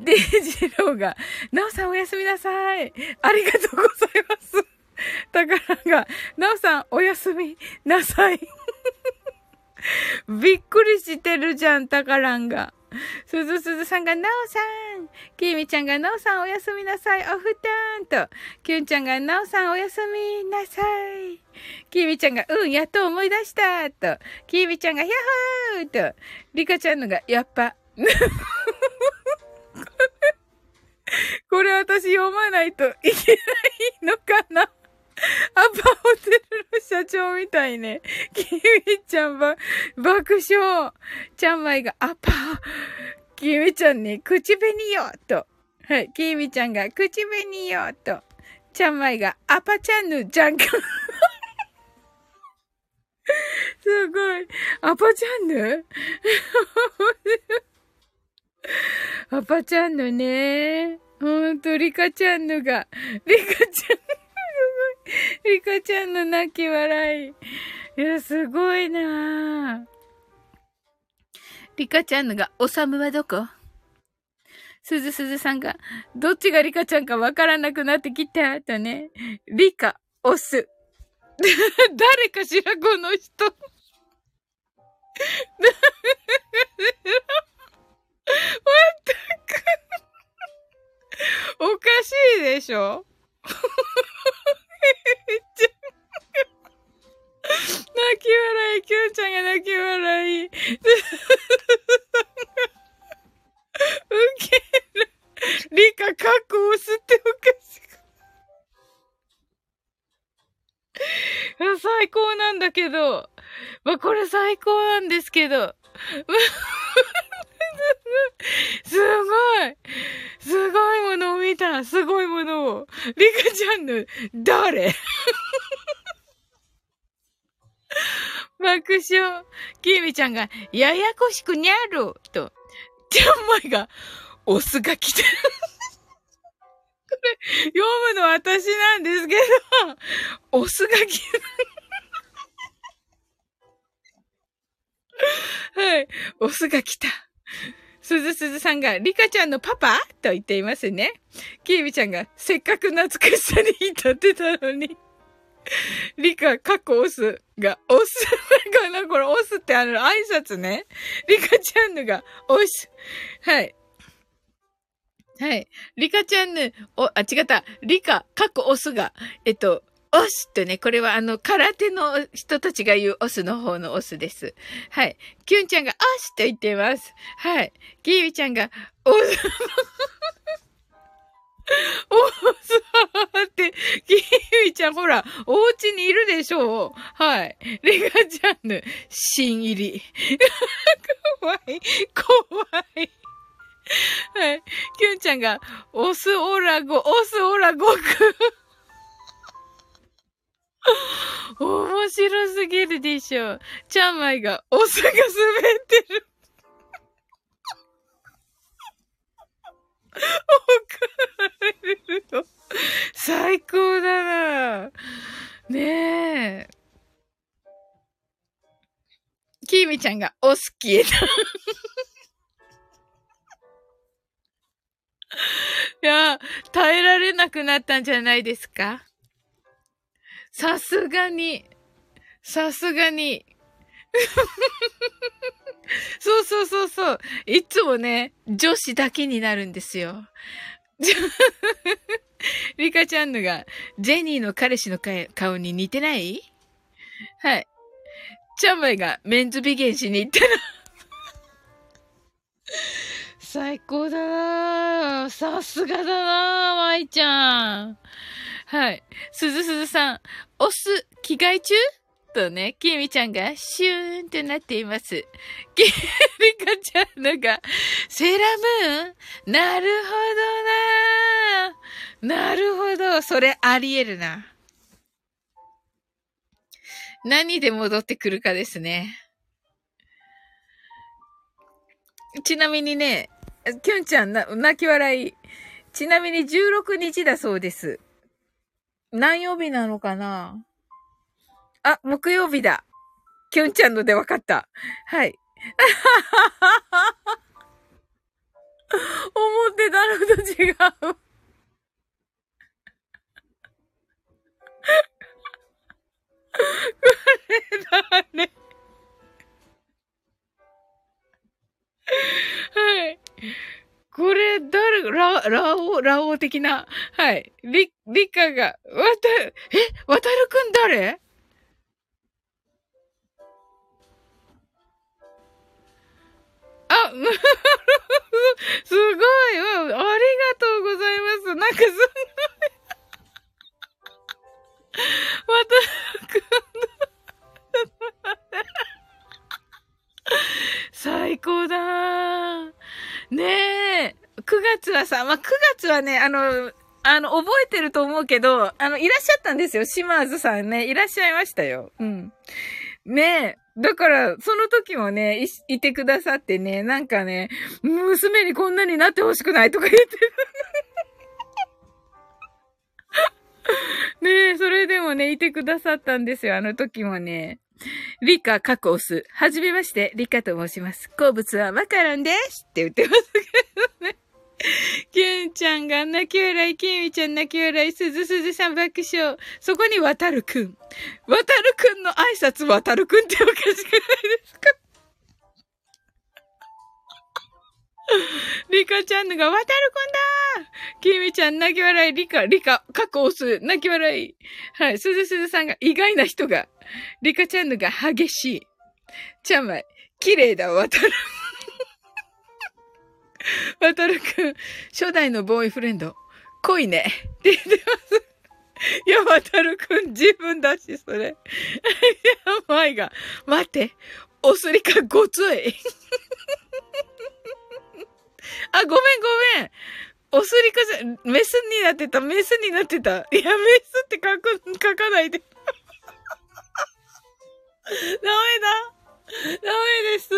Speaker 2: で、ジローが、なおさんおやすみなさい。ありがとうございます。だからが、なおさんおやすみなさい。びっくりしてるじゃん、たからんが。すずすずさんが、なおさん。きみちゃんが、なおさんおやすみなさい。おふたんと。きゅんちゃんが、なおさんおやすみなさい。きみちゃんが、うん、やっと思い出した。と。きみちゃんが、やっほーと。りかちゃんのが、やっぱ。これ私読まないといけないのかなアパホテルの社長みたいね。キミちゃんば、爆笑。ちゃんまいが、アパ、キミちゃんに、口紅よと。はい、キミちゃんが、口紅よと。ちゃんまいが、アパちゃんぬ、じゃんか。すごい。アパちゃんぬアパちゃんのね。ほんと、リカちゃんのが、リカちゃん リカちゃんの泣き笑い。いや、すごいなリカちゃんのが、おさむはどこ？すずすずさんが、どっちがリカちゃんかわからなくなってきた、とね。リカ、オス。誰かしら、この人。まったく。おかしいでしょ？キミちゃんが、ややこしくにゃると、ちゃんまいが、オスが来てる。こ読むの私なんですけど、オスが来た。はい。オスが来た。すずすずさんが、リカちゃんのパパ？と言っていますね。キービちゃんが、せっかく懐かしさに浸ってたのに。リカ、カッコオスが、オス かなこれ、オスってあの、挨拶ね。リカちゃんのが、オス。はい。はい。リカちゃんぬ、お、あ、違った。リカ、カッコオスが、えっと、オスってね、これはあの、空手の人たちが言うオスの方のオスです。はい。キュンちゃんがオスと言ってます。はい。キービちゃんが、オス、おスって、キービちゃんほら、お家にいるでしょう。はい。リカちゃんの、新入り。怖い。怖い。はい。キュンちゃんが、オスオラゴ、オスオラゴク。面白すぎるでしょう。ちゃんまいが、オスが滑ってる。怒られるの。最高だな。ねえ。キーミちゃんが、オス消えた。いや、耐えられなくなったんじゃないですか？さすがに、さすがに。そうそうそうそう。いつもね、女子だけになるんですよ。リカちゃんのが、ジェニーの彼氏の顔に似てない？はい。チャンマイがメンズビゲンしに行ったら 最高だなさすがだなまいちゃん。はい。すずすずさん、オス、着替え中？とね、きみちゃんがシューンってなっています。きみかちゃんのが、セーラームーン？なるほどななるほど。それあり得るな。何で戻ってくるかですね。ちなみにね、きゅんちゃんな、泣き笑い。ちなみに16日だそうです。何曜日なのかな？あ、木曜日だ。きゅんちゃんので分かった。はい。思ってたのと違う。これだね。はい。これ、誰、ラ、ラオ、ラオ的な。はい。リ、リカが、わた、え、わたるくん誰？すごい、ありがとうございます。なんかすごい。わたくん最高だねえ。9月はさ、まあ、9月はね、あの、あの、覚えてると思うけど、あの、いらっしゃったんですよ。島津さんね。いらっしゃいましたよ。うん。ねえ。だから、その時もね、い、いてくださってね、なんかね、娘にこんなになってほしくないとか言ってる。ねえ、それでもね、いてくださったんですよ。あの時もね。リカ、過去オス。はじめまして、リカと申します。好物はマカロンですって言ってますけどね。キュンちゃんが泣き笑い、キミちゃん泣き笑い、すずすずさん爆笑。そこに渡るくん。渡るくんの挨拶渡るくんっておかしくないですか？リカちゃんのが、渡るくんだキミちゃん泣き笑い、リカ、リカ、過去押す、泣き笑い。はい、すずすずさんが、意外な人が。リカちゃんのが激しい。ちゃんまい、綺麗だ、渡る。渡るくん、初代のボーイフレンド、濃いね。って言ってます。いや、渡るくん自分だし、それ。いやばいが、待って、おすりかごつい。あ、ごめんごめん。おすりかじゃ、メスになってた、メスになってた。いや、メスって書く、書かないで。ダメだ。ダメです。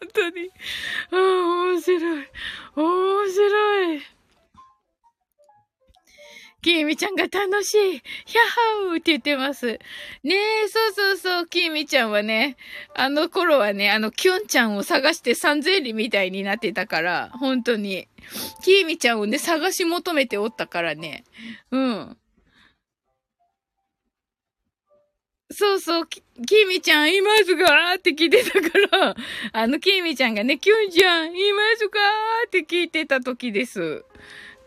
Speaker 2: 本当に。ああ、面白い。面白い。きみちゃんが楽しい。ヒャッハーって言ってます。ねえ、そうそうそう、きみちゃんはね、あの頃はね、あの、きょんちゃんを探して三千里みたいになってたから、本当に。きみちゃんをね、探し求めておったからね。うん。そうそう、き、きみちゃんいますかって聞いてたから、あの、きみちゃんがね、きゅんちゃんいますかって聞いてた時です。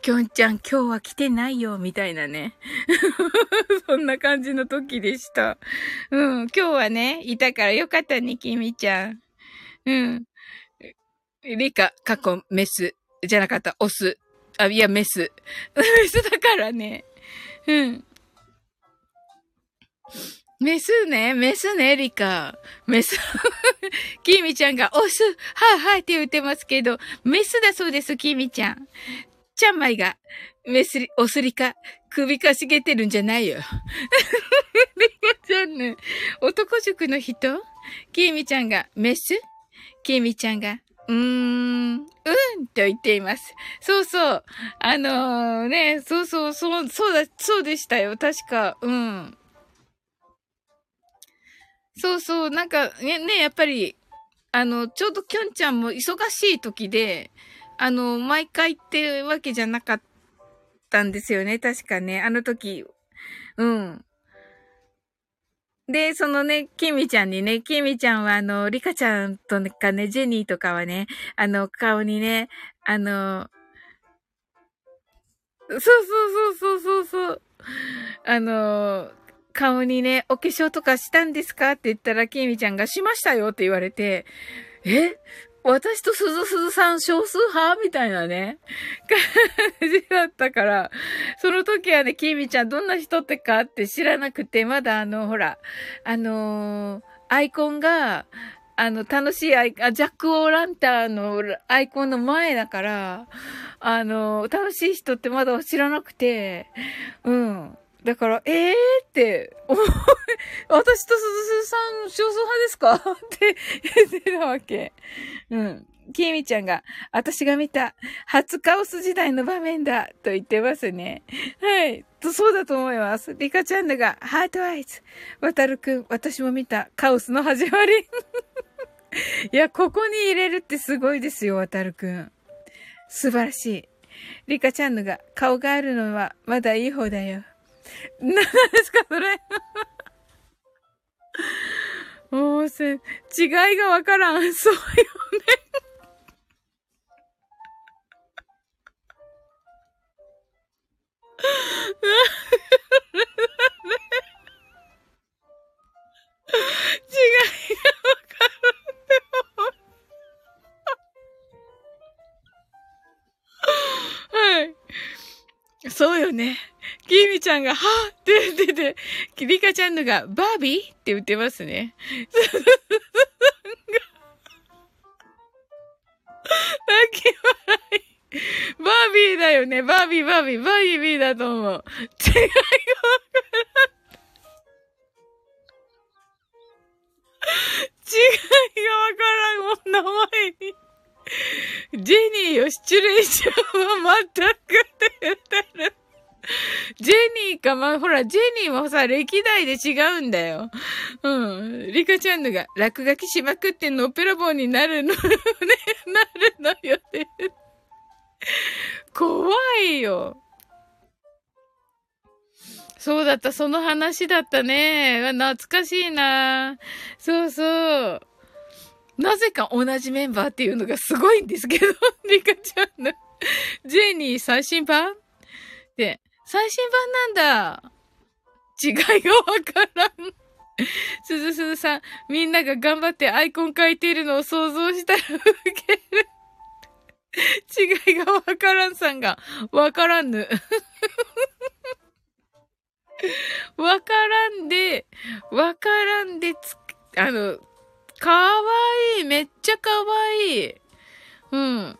Speaker 2: きょんちゃん今日は来てないよ、みたいなね。そんな感じの時でした。うん、今日はね、いたからよかったね、きみちゃん。うん。リカ、過去、メス。じゃなかった、オス。あ、いや、メス。メスだからね。うん。メスね、メスね、リカ。メス。キミちゃんが、オス、はいはいって言ってますけど、メスだそうです、キミちゃん。ちゃんまいが、メスリ、オスリカ、首かしげてるんじゃないよ。リカちゃんね、男塾の人？キミちゃんが、メス？キミちゃんが、うーん、うんと言っています。そうそう。あのー、ね、そうそう、そう、そうだ、そうでしたよ。確か、うん。そうそう、なんかね、ね、やっぱり、あの、ちょうどきょんちゃんも忙しい時で、あの、毎回ってわけじゃなかったんですよね、確かね、あの時。うん。で、そのね、キミちゃんにね、キミちゃんはあの、リカちゃんとかね、ジェニーとかはね、あの、顔にね、あの、そうそうそうそうそう、あの、顔にね、お化粧とかしたんですか？って言ったら、きみちゃんがしましたよって言われて、え？私とすずすずさん少数派？みたいなね、感じだったから、その時はね、きみちゃんどんな人ってかって知らなくて、まだあの、ほら、あのー、アイコンが、あの、楽しいアイあ、ジャック・オー・ランターのアイコンの前だから、あの、楽しい人ってまだ知らなくて、うん。だから、ええー、って、私と鈴鈴さん少数派ですか？って言ってたわけ。うん。きみちゃんが、私が見た、初カオス時代の場面だ、と言ってますね。はい。と、そうだと思います。リカちゃんだが、ハートアイズ。わたるくん、私も見た、カオスの始まり。いや、ここに入れるってすごいですよ、わたるくん。素晴らしい。リカちゃんのが、顔があるのは、まだいい方だよ。何ですか、それ。もうせ、違いがわからん。そうよね。違いがわからん。でも。はい。そうよね。きみちゃんが、はぁって言ってて、リカちゃんのが、バービーって言ってますね。泣き笑い。バービーだよね。バービー、バービー、バービーだと思う。違いがわからん。違いがわからん。もう名前に。ジェニーよ、シチュレーションは全くって言ってる。ジェニーか、まあ、ほら、ジェニーもさ、歴代で違うんだよ。うん。リカちゃんのが、落書きしまくってのっぺらぼうになるの ね、なるのよって。怖いよ。そうだった、その話だったね。懐かしいな。そうそう。なぜか同じメンバーっていうのがすごいんですけど、リカちゃんの。ジェニー最新版？で、最新版なんだ。違いがわからん。すずすずさん、みんなが頑張ってアイコン書いているのを想像したらウケる。違いがわからんさんが、わからんぬ。わからんで、わからんでつ、あの、かわいい。めっちゃかわいい。うん。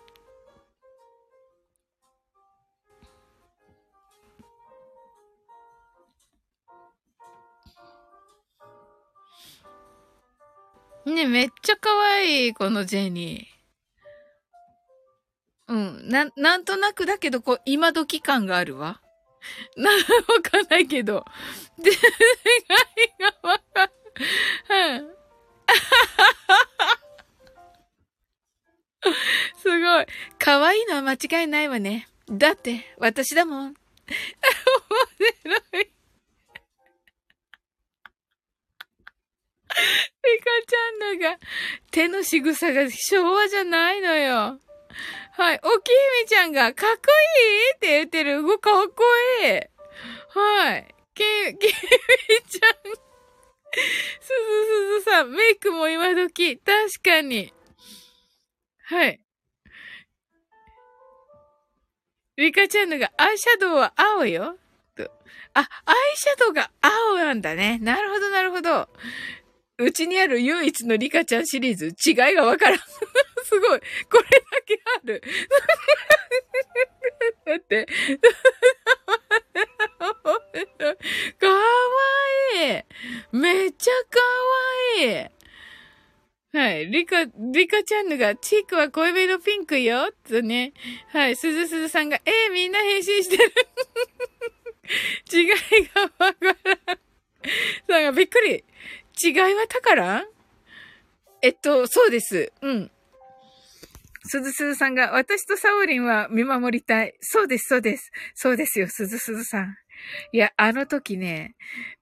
Speaker 2: ね、めっちゃ可愛い、このジェニー。うん。な、なんとなくだけど、こう、今時感があるわ。な、わかんないけど。で、願いがわかん、うん。すごい。可愛いのは間違いないわね。だって、私だもん。面白い。リカちゃんのが、手の仕草が昭和じゃないのよ。はい。おきひみちゃんが、かっこいいって言ってる。うかっこいい。はい。き、きみちゃん。すずすずさん、メイクも今時。確かに。はい。リカちゃんのが、アイシャドウは青よ。あ、アイシャドウが青なんだね。なるほど、なるほど。うちにある唯一のリカちゃんシリーズ、違いがわからん。すごい。これだけある。だって。かわいい。めっちゃかわいい。はい。リカ、リカちゃんのが、チークは濃いめのピンクよ。とね。はい。すずすずさんが、えー、みんな変身してる。違いがわからん。さんがびっくり。違いは宝？えっと、そうです。うん。すずすずさんが、私とサオリンは見守りたい。そうです、そうです。そうですよ、すずすずさん。いや、あの時ね、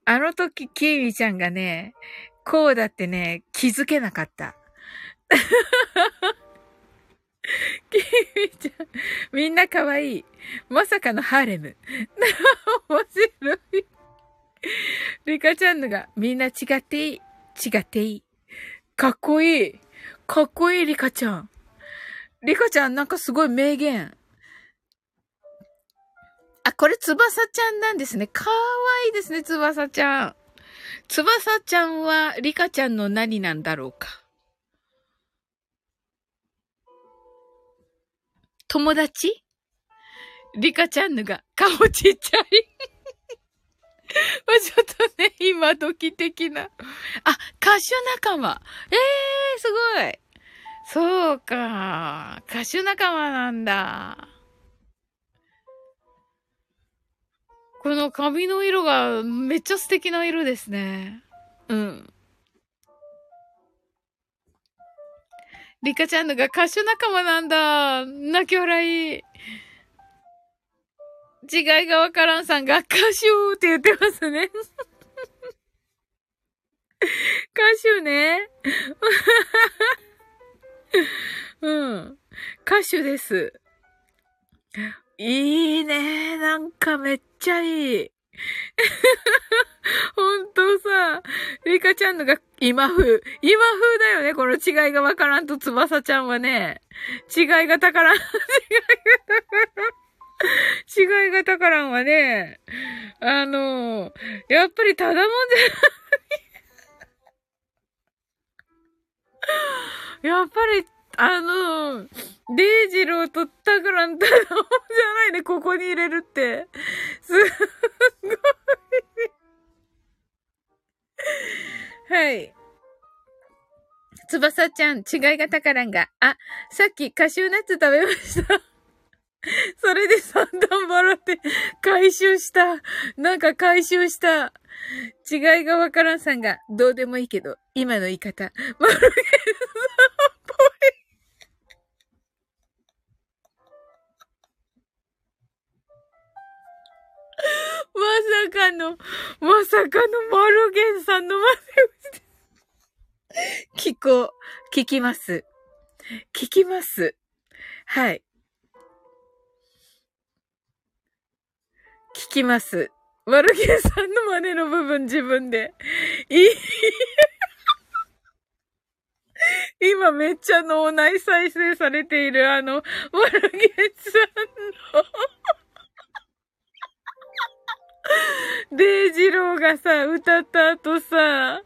Speaker 2: あの時、キーミちゃんがね、こうだってね、気づけなかった。キーミちゃん、みんな可愛い。まさかのハーレム。面白い。リカちゃんのが、みんな違っていい。違っていい。かっこいい。かっこいい、リカちゃん。リカちゃん、なんかすごい名言。あ、これ、翼ちゃんなんですね。かわいいですね、翼ちゃん。翼ちゃんは、リカちゃんの何なんだろうか。友達？リカちゃんのが顔ちっちゃい まあ、ちょっとね、今時的な。あ、歌手仲間。ええー、すごい。そうか。歌手仲間なんだ。この髪の色がめっちゃ素敵な色ですね。うん。リカちゃんのが歌手仲間なんだ。泣き笑い。違いがわからんさんが歌手って言ってますね。歌手ね。うん。歌手です。いいね。なんかめっちゃいい。ほんとさ、リカちゃんのが今風。今風だよね。この違いがわからんと翼ちゃんはね。違いがたからん。違いがたからん。違いがたからんはね、あの、やっぱりただもんじゃない やっぱり、あの、デイジローとタグランただもんじゃないね、ここに入れるって。すっごい。はい。翼ちゃん、違いがたからんが。あ、さっきカシューナッツ食べました。それで三段バラって回収した。なんか回収した。違いがわからんさんが、どうでもいいけど、今の言い方、マルゲンさんっぽい。まさかの、まさかのマルゲンさんの真似をして。聞こう。聞きます。聞きます。はい。聞きます。マルゲンさんの真似の部分自分で。いい。今めっちゃ脳内再生されているあの、マルゲンさんのデイジローがさ、歌った後さ、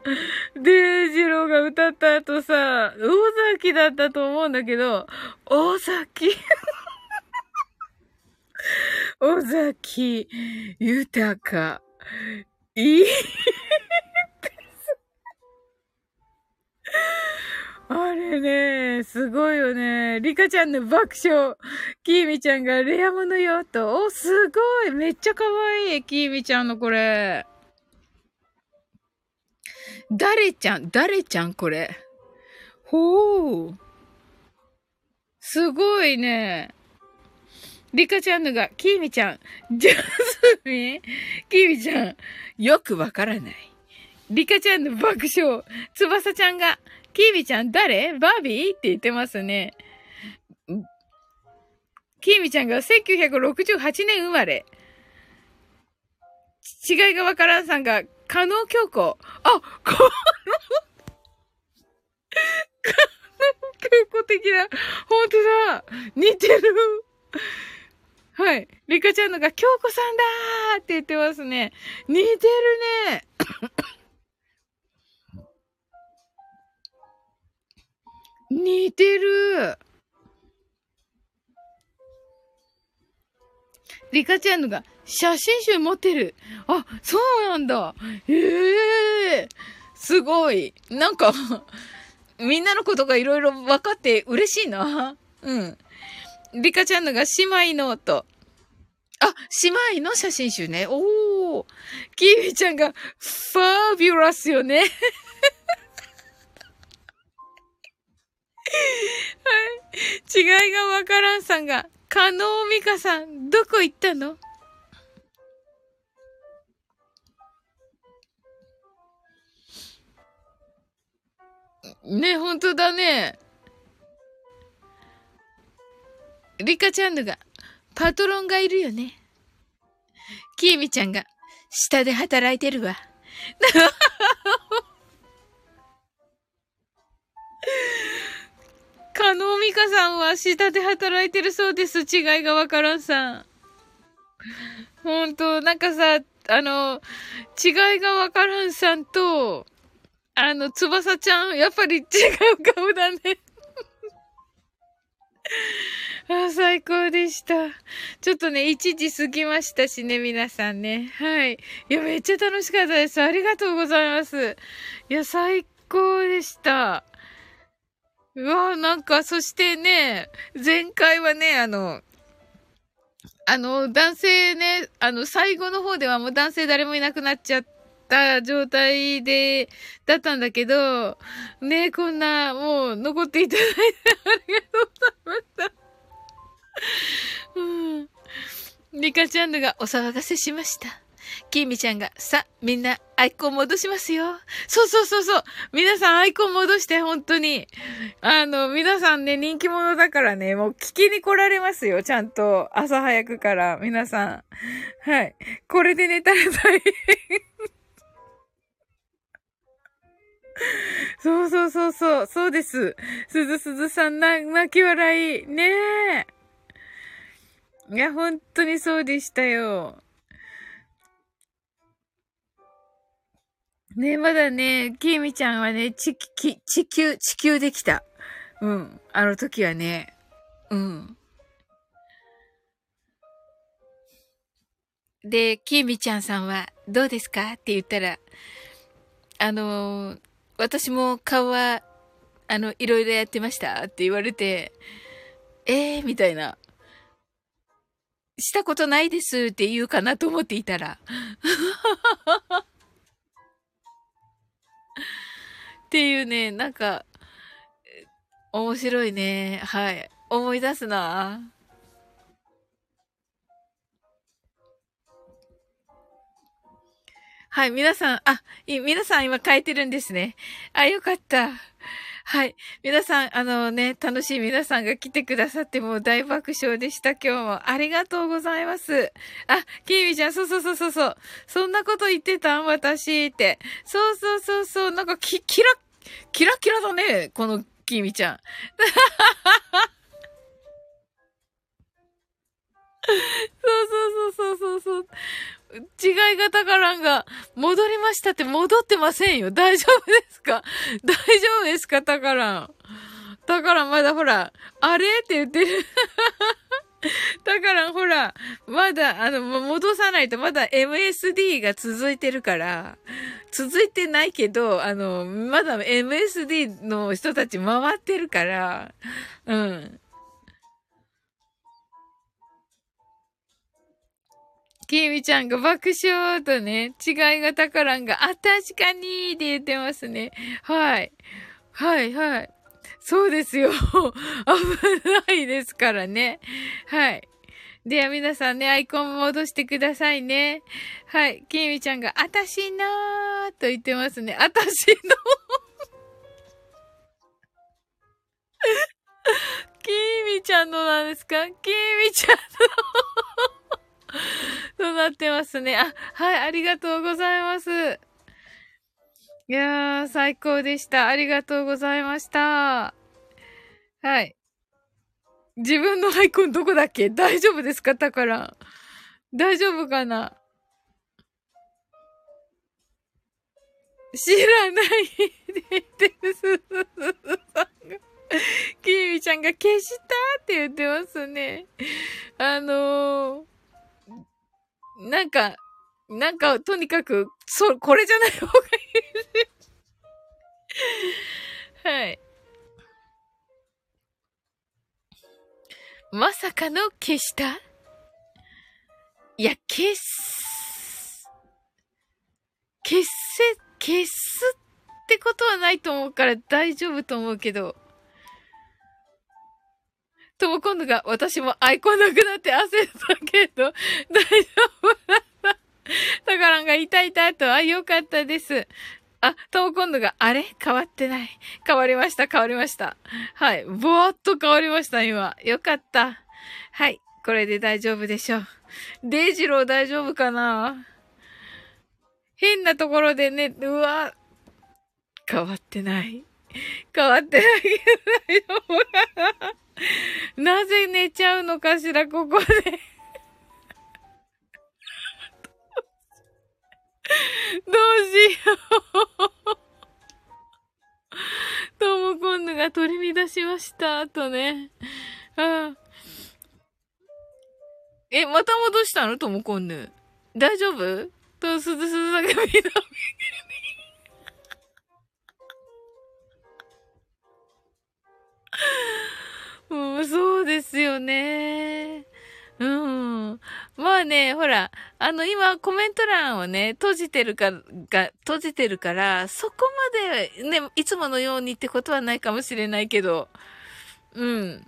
Speaker 2: デイジローが歌った後さ、大崎だったと思うんだけど、大崎 尾崎豊。いいです。あれね、すごいよね。リカちゃんの爆笑。キーミちゃんがレアものよ、と。お、すごい。めっちゃ可愛い。キーミちゃんのこれ。誰ちゃん？誰ちゃんこれ？ほう。すごいね。リカちゃんのが、キーミちゃん、ジャスミンキーミちゃん、よくわからない。リカちゃんの爆笑。翼ちゃんが、キーミちゃん誰？バービー？って言ってますね。キーミちゃんが1968年生まれ。違いがわからんさんが、加納京子。あ、この、加納京子的な、本当だ似てるはい。リカちゃんのが、京子さんだーって言ってますね。似てるね。似てる。リカちゃんのが、写真集持ってる。あ、そうなんだ。ええー、すごい。なんかみんなのことがいろいろ分かって嬉しいな。うん。リカちゃんのが姉妹ノート。あ、姉妹の写真集ね。おー。キーミちゃんが、ファービュラスよね。はい。違いがわからんさんが、加納美香さん、どこ行ったの？ね、ほんとだね。リカちゃんのが、パトロンがいるよね。キーミちゃんが、下で働いてるわ。カノミカさんは下で働いてるそうです。違いがわからんさん。ほんと、なんかさ、あの、違いがわからんさんと、あの、翼ちゃん、やっぱり違う顔だね。あ、最高でした。ちょっとね、1時過ぎましたしね、皆さんね。はい。いや、めっちゃ楽しかったです。ありがとうございます。いや、最高でした。うわなんか、そしてね、前回はね、あの、あの、男性ね、あの、最後の方ではもう男性誰もいなくなっちゃった状態で、だったんだけど、ね、こんな、もう、残っていただいてありがとうございました。うん。リカちゃんのがお騒がせしました。キーミちゃんが、さ、みんな、アイコン戻しますよ。そうそうそうそう。皆さんアイコン戻して、本当に。あの、皆さんね、人気者だからね、もう聞きに来られますよ。ちゃんと、朝早くから、皆さん。はい。これで寝たら大変。そうそうそうそう、そうです。すずすずさん、な、泣き笑い。ねえ。いや、本当にそうでしたよ。ねまだね、きみちゃんはね、ち、き、地球、地球できた。うん。あの時はね。うん。で、きみちゃんさんは、どうですかって言ったら、あの、私も顔は、あの、いろいろやってましたって言われて、ええー、みたいな。したことないですって言うかなと思っていたら。っていうね、なんか、面白いね。はい。思い出すな。はい、皆さん、あ、皆さん今書いてるんですね。あ、よかった。はい。皆さん、あのね、楽しい皆さんが来てくださってもう大爆笑でした、今日も。ありがとうございます。あ、キーミちゃん、そうそうそうそうそう。そんなこと言ってたん私って。そうそうそうそう。なんかき、キラ、キラキラだね、このキーミちゃん。そ うそうそうそうそうそう。違いがたからんが、戻りましたって戻ってませんよ。大丈夫ですか？大丈夫ですか？たからん。だからまだほら、あれって言ってる。だからほら、まだ、あの、戻さないとまだ MSD が続いてるから、続いてないけど、あの、まだ MSD の人たち回ってるから、うん。きみちゃんが爆笑とね、違いがたからんが、あ、確かにって言ってますね。はい。はい、はい。そうですよ。危ないですからね。はい。では皆さんね、アイコン戻してくださいね。はい。きみちゃんが、あたしのーと言ってますね。あたしの きみちゃんのなんですか？きみちゃんのとなってますね。あ、はい、ありがとうございます。いやー、最高でした。ありがとうございました。はい。自分のアイコンどこだっけ？大丈夫ですか？だから。大丈夫かな？知らないって言ってるすずさんが。きみちゃんが消したって言ってますね。あのー、なんか、なんか、とにかく、そう、これじゃない方がいい。はい。まさかの消した？いや、消す、消せ、消すってことはないと思うから大丈夫と思うけど。とも今度が私もアイコンなくなって焦ったけど、大丈夫だった。だからが痛いたと、あ、よかったです。あ、とも今度が、あれ？変わってない。変わりました、変わりました。はい。ぼわっと変わりました、今。よかった。はい。これで大丈夫でしょう。デイジロー大丈夫かな？変なところでね、うわ、変わってない。変わってないけど大丈夫かな なぜ寝ちゃうのかしら、ここで どうしようとも今度が取り乱しました、とね。ああえ、また戻したの？ともこんぬ。大丈夫？と、すずすずだけ見た。うん、そうですよね。うん。まあね、ほら、あの、今、コメント欄をね、閉じてるか、が、閉じてるから、そこまで、ね、いつものようにってことはないかもしれないけど、うん。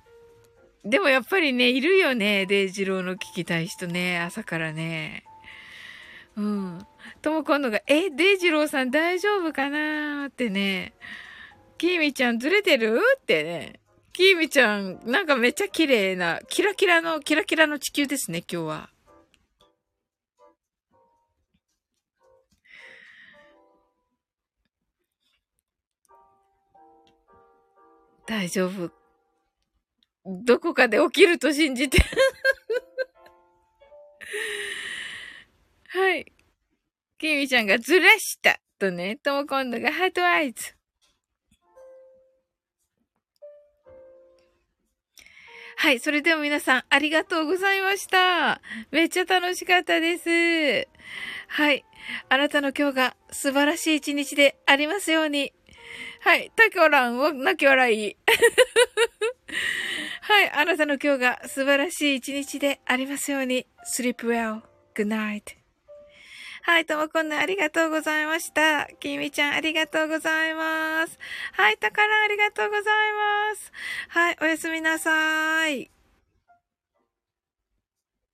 Speaker 2: でもやっぱりね、いるよね、デイジローの聞きたい人ね、朝からね。うん。とも今度が、え、デイジローさん大丈夫かなーってね、キーミちゃんずれてる？ってね。キーミちゃん、なんかめっちゃ綺麗な、キラキラの、キラキラの地球ですね、今日は。大丈夫。どこかで起きると信じてはい。キミちゃんがずらしたとね、とも今度がハートアイズ。はい。それでは皆さん、ありがとうございました。めっちゃ楽しかったです。はい。あなたの今日が素晴らしい一日でありますように。はい。タコランを泣き笑い。はい。あなたの今日が素晴らしい一日でありますように。sleep well. good night. はい、ともこんなありがとうございました。きみちゃんありがとうございます。はい、たからありがとうございます。はい、おやすみなさい。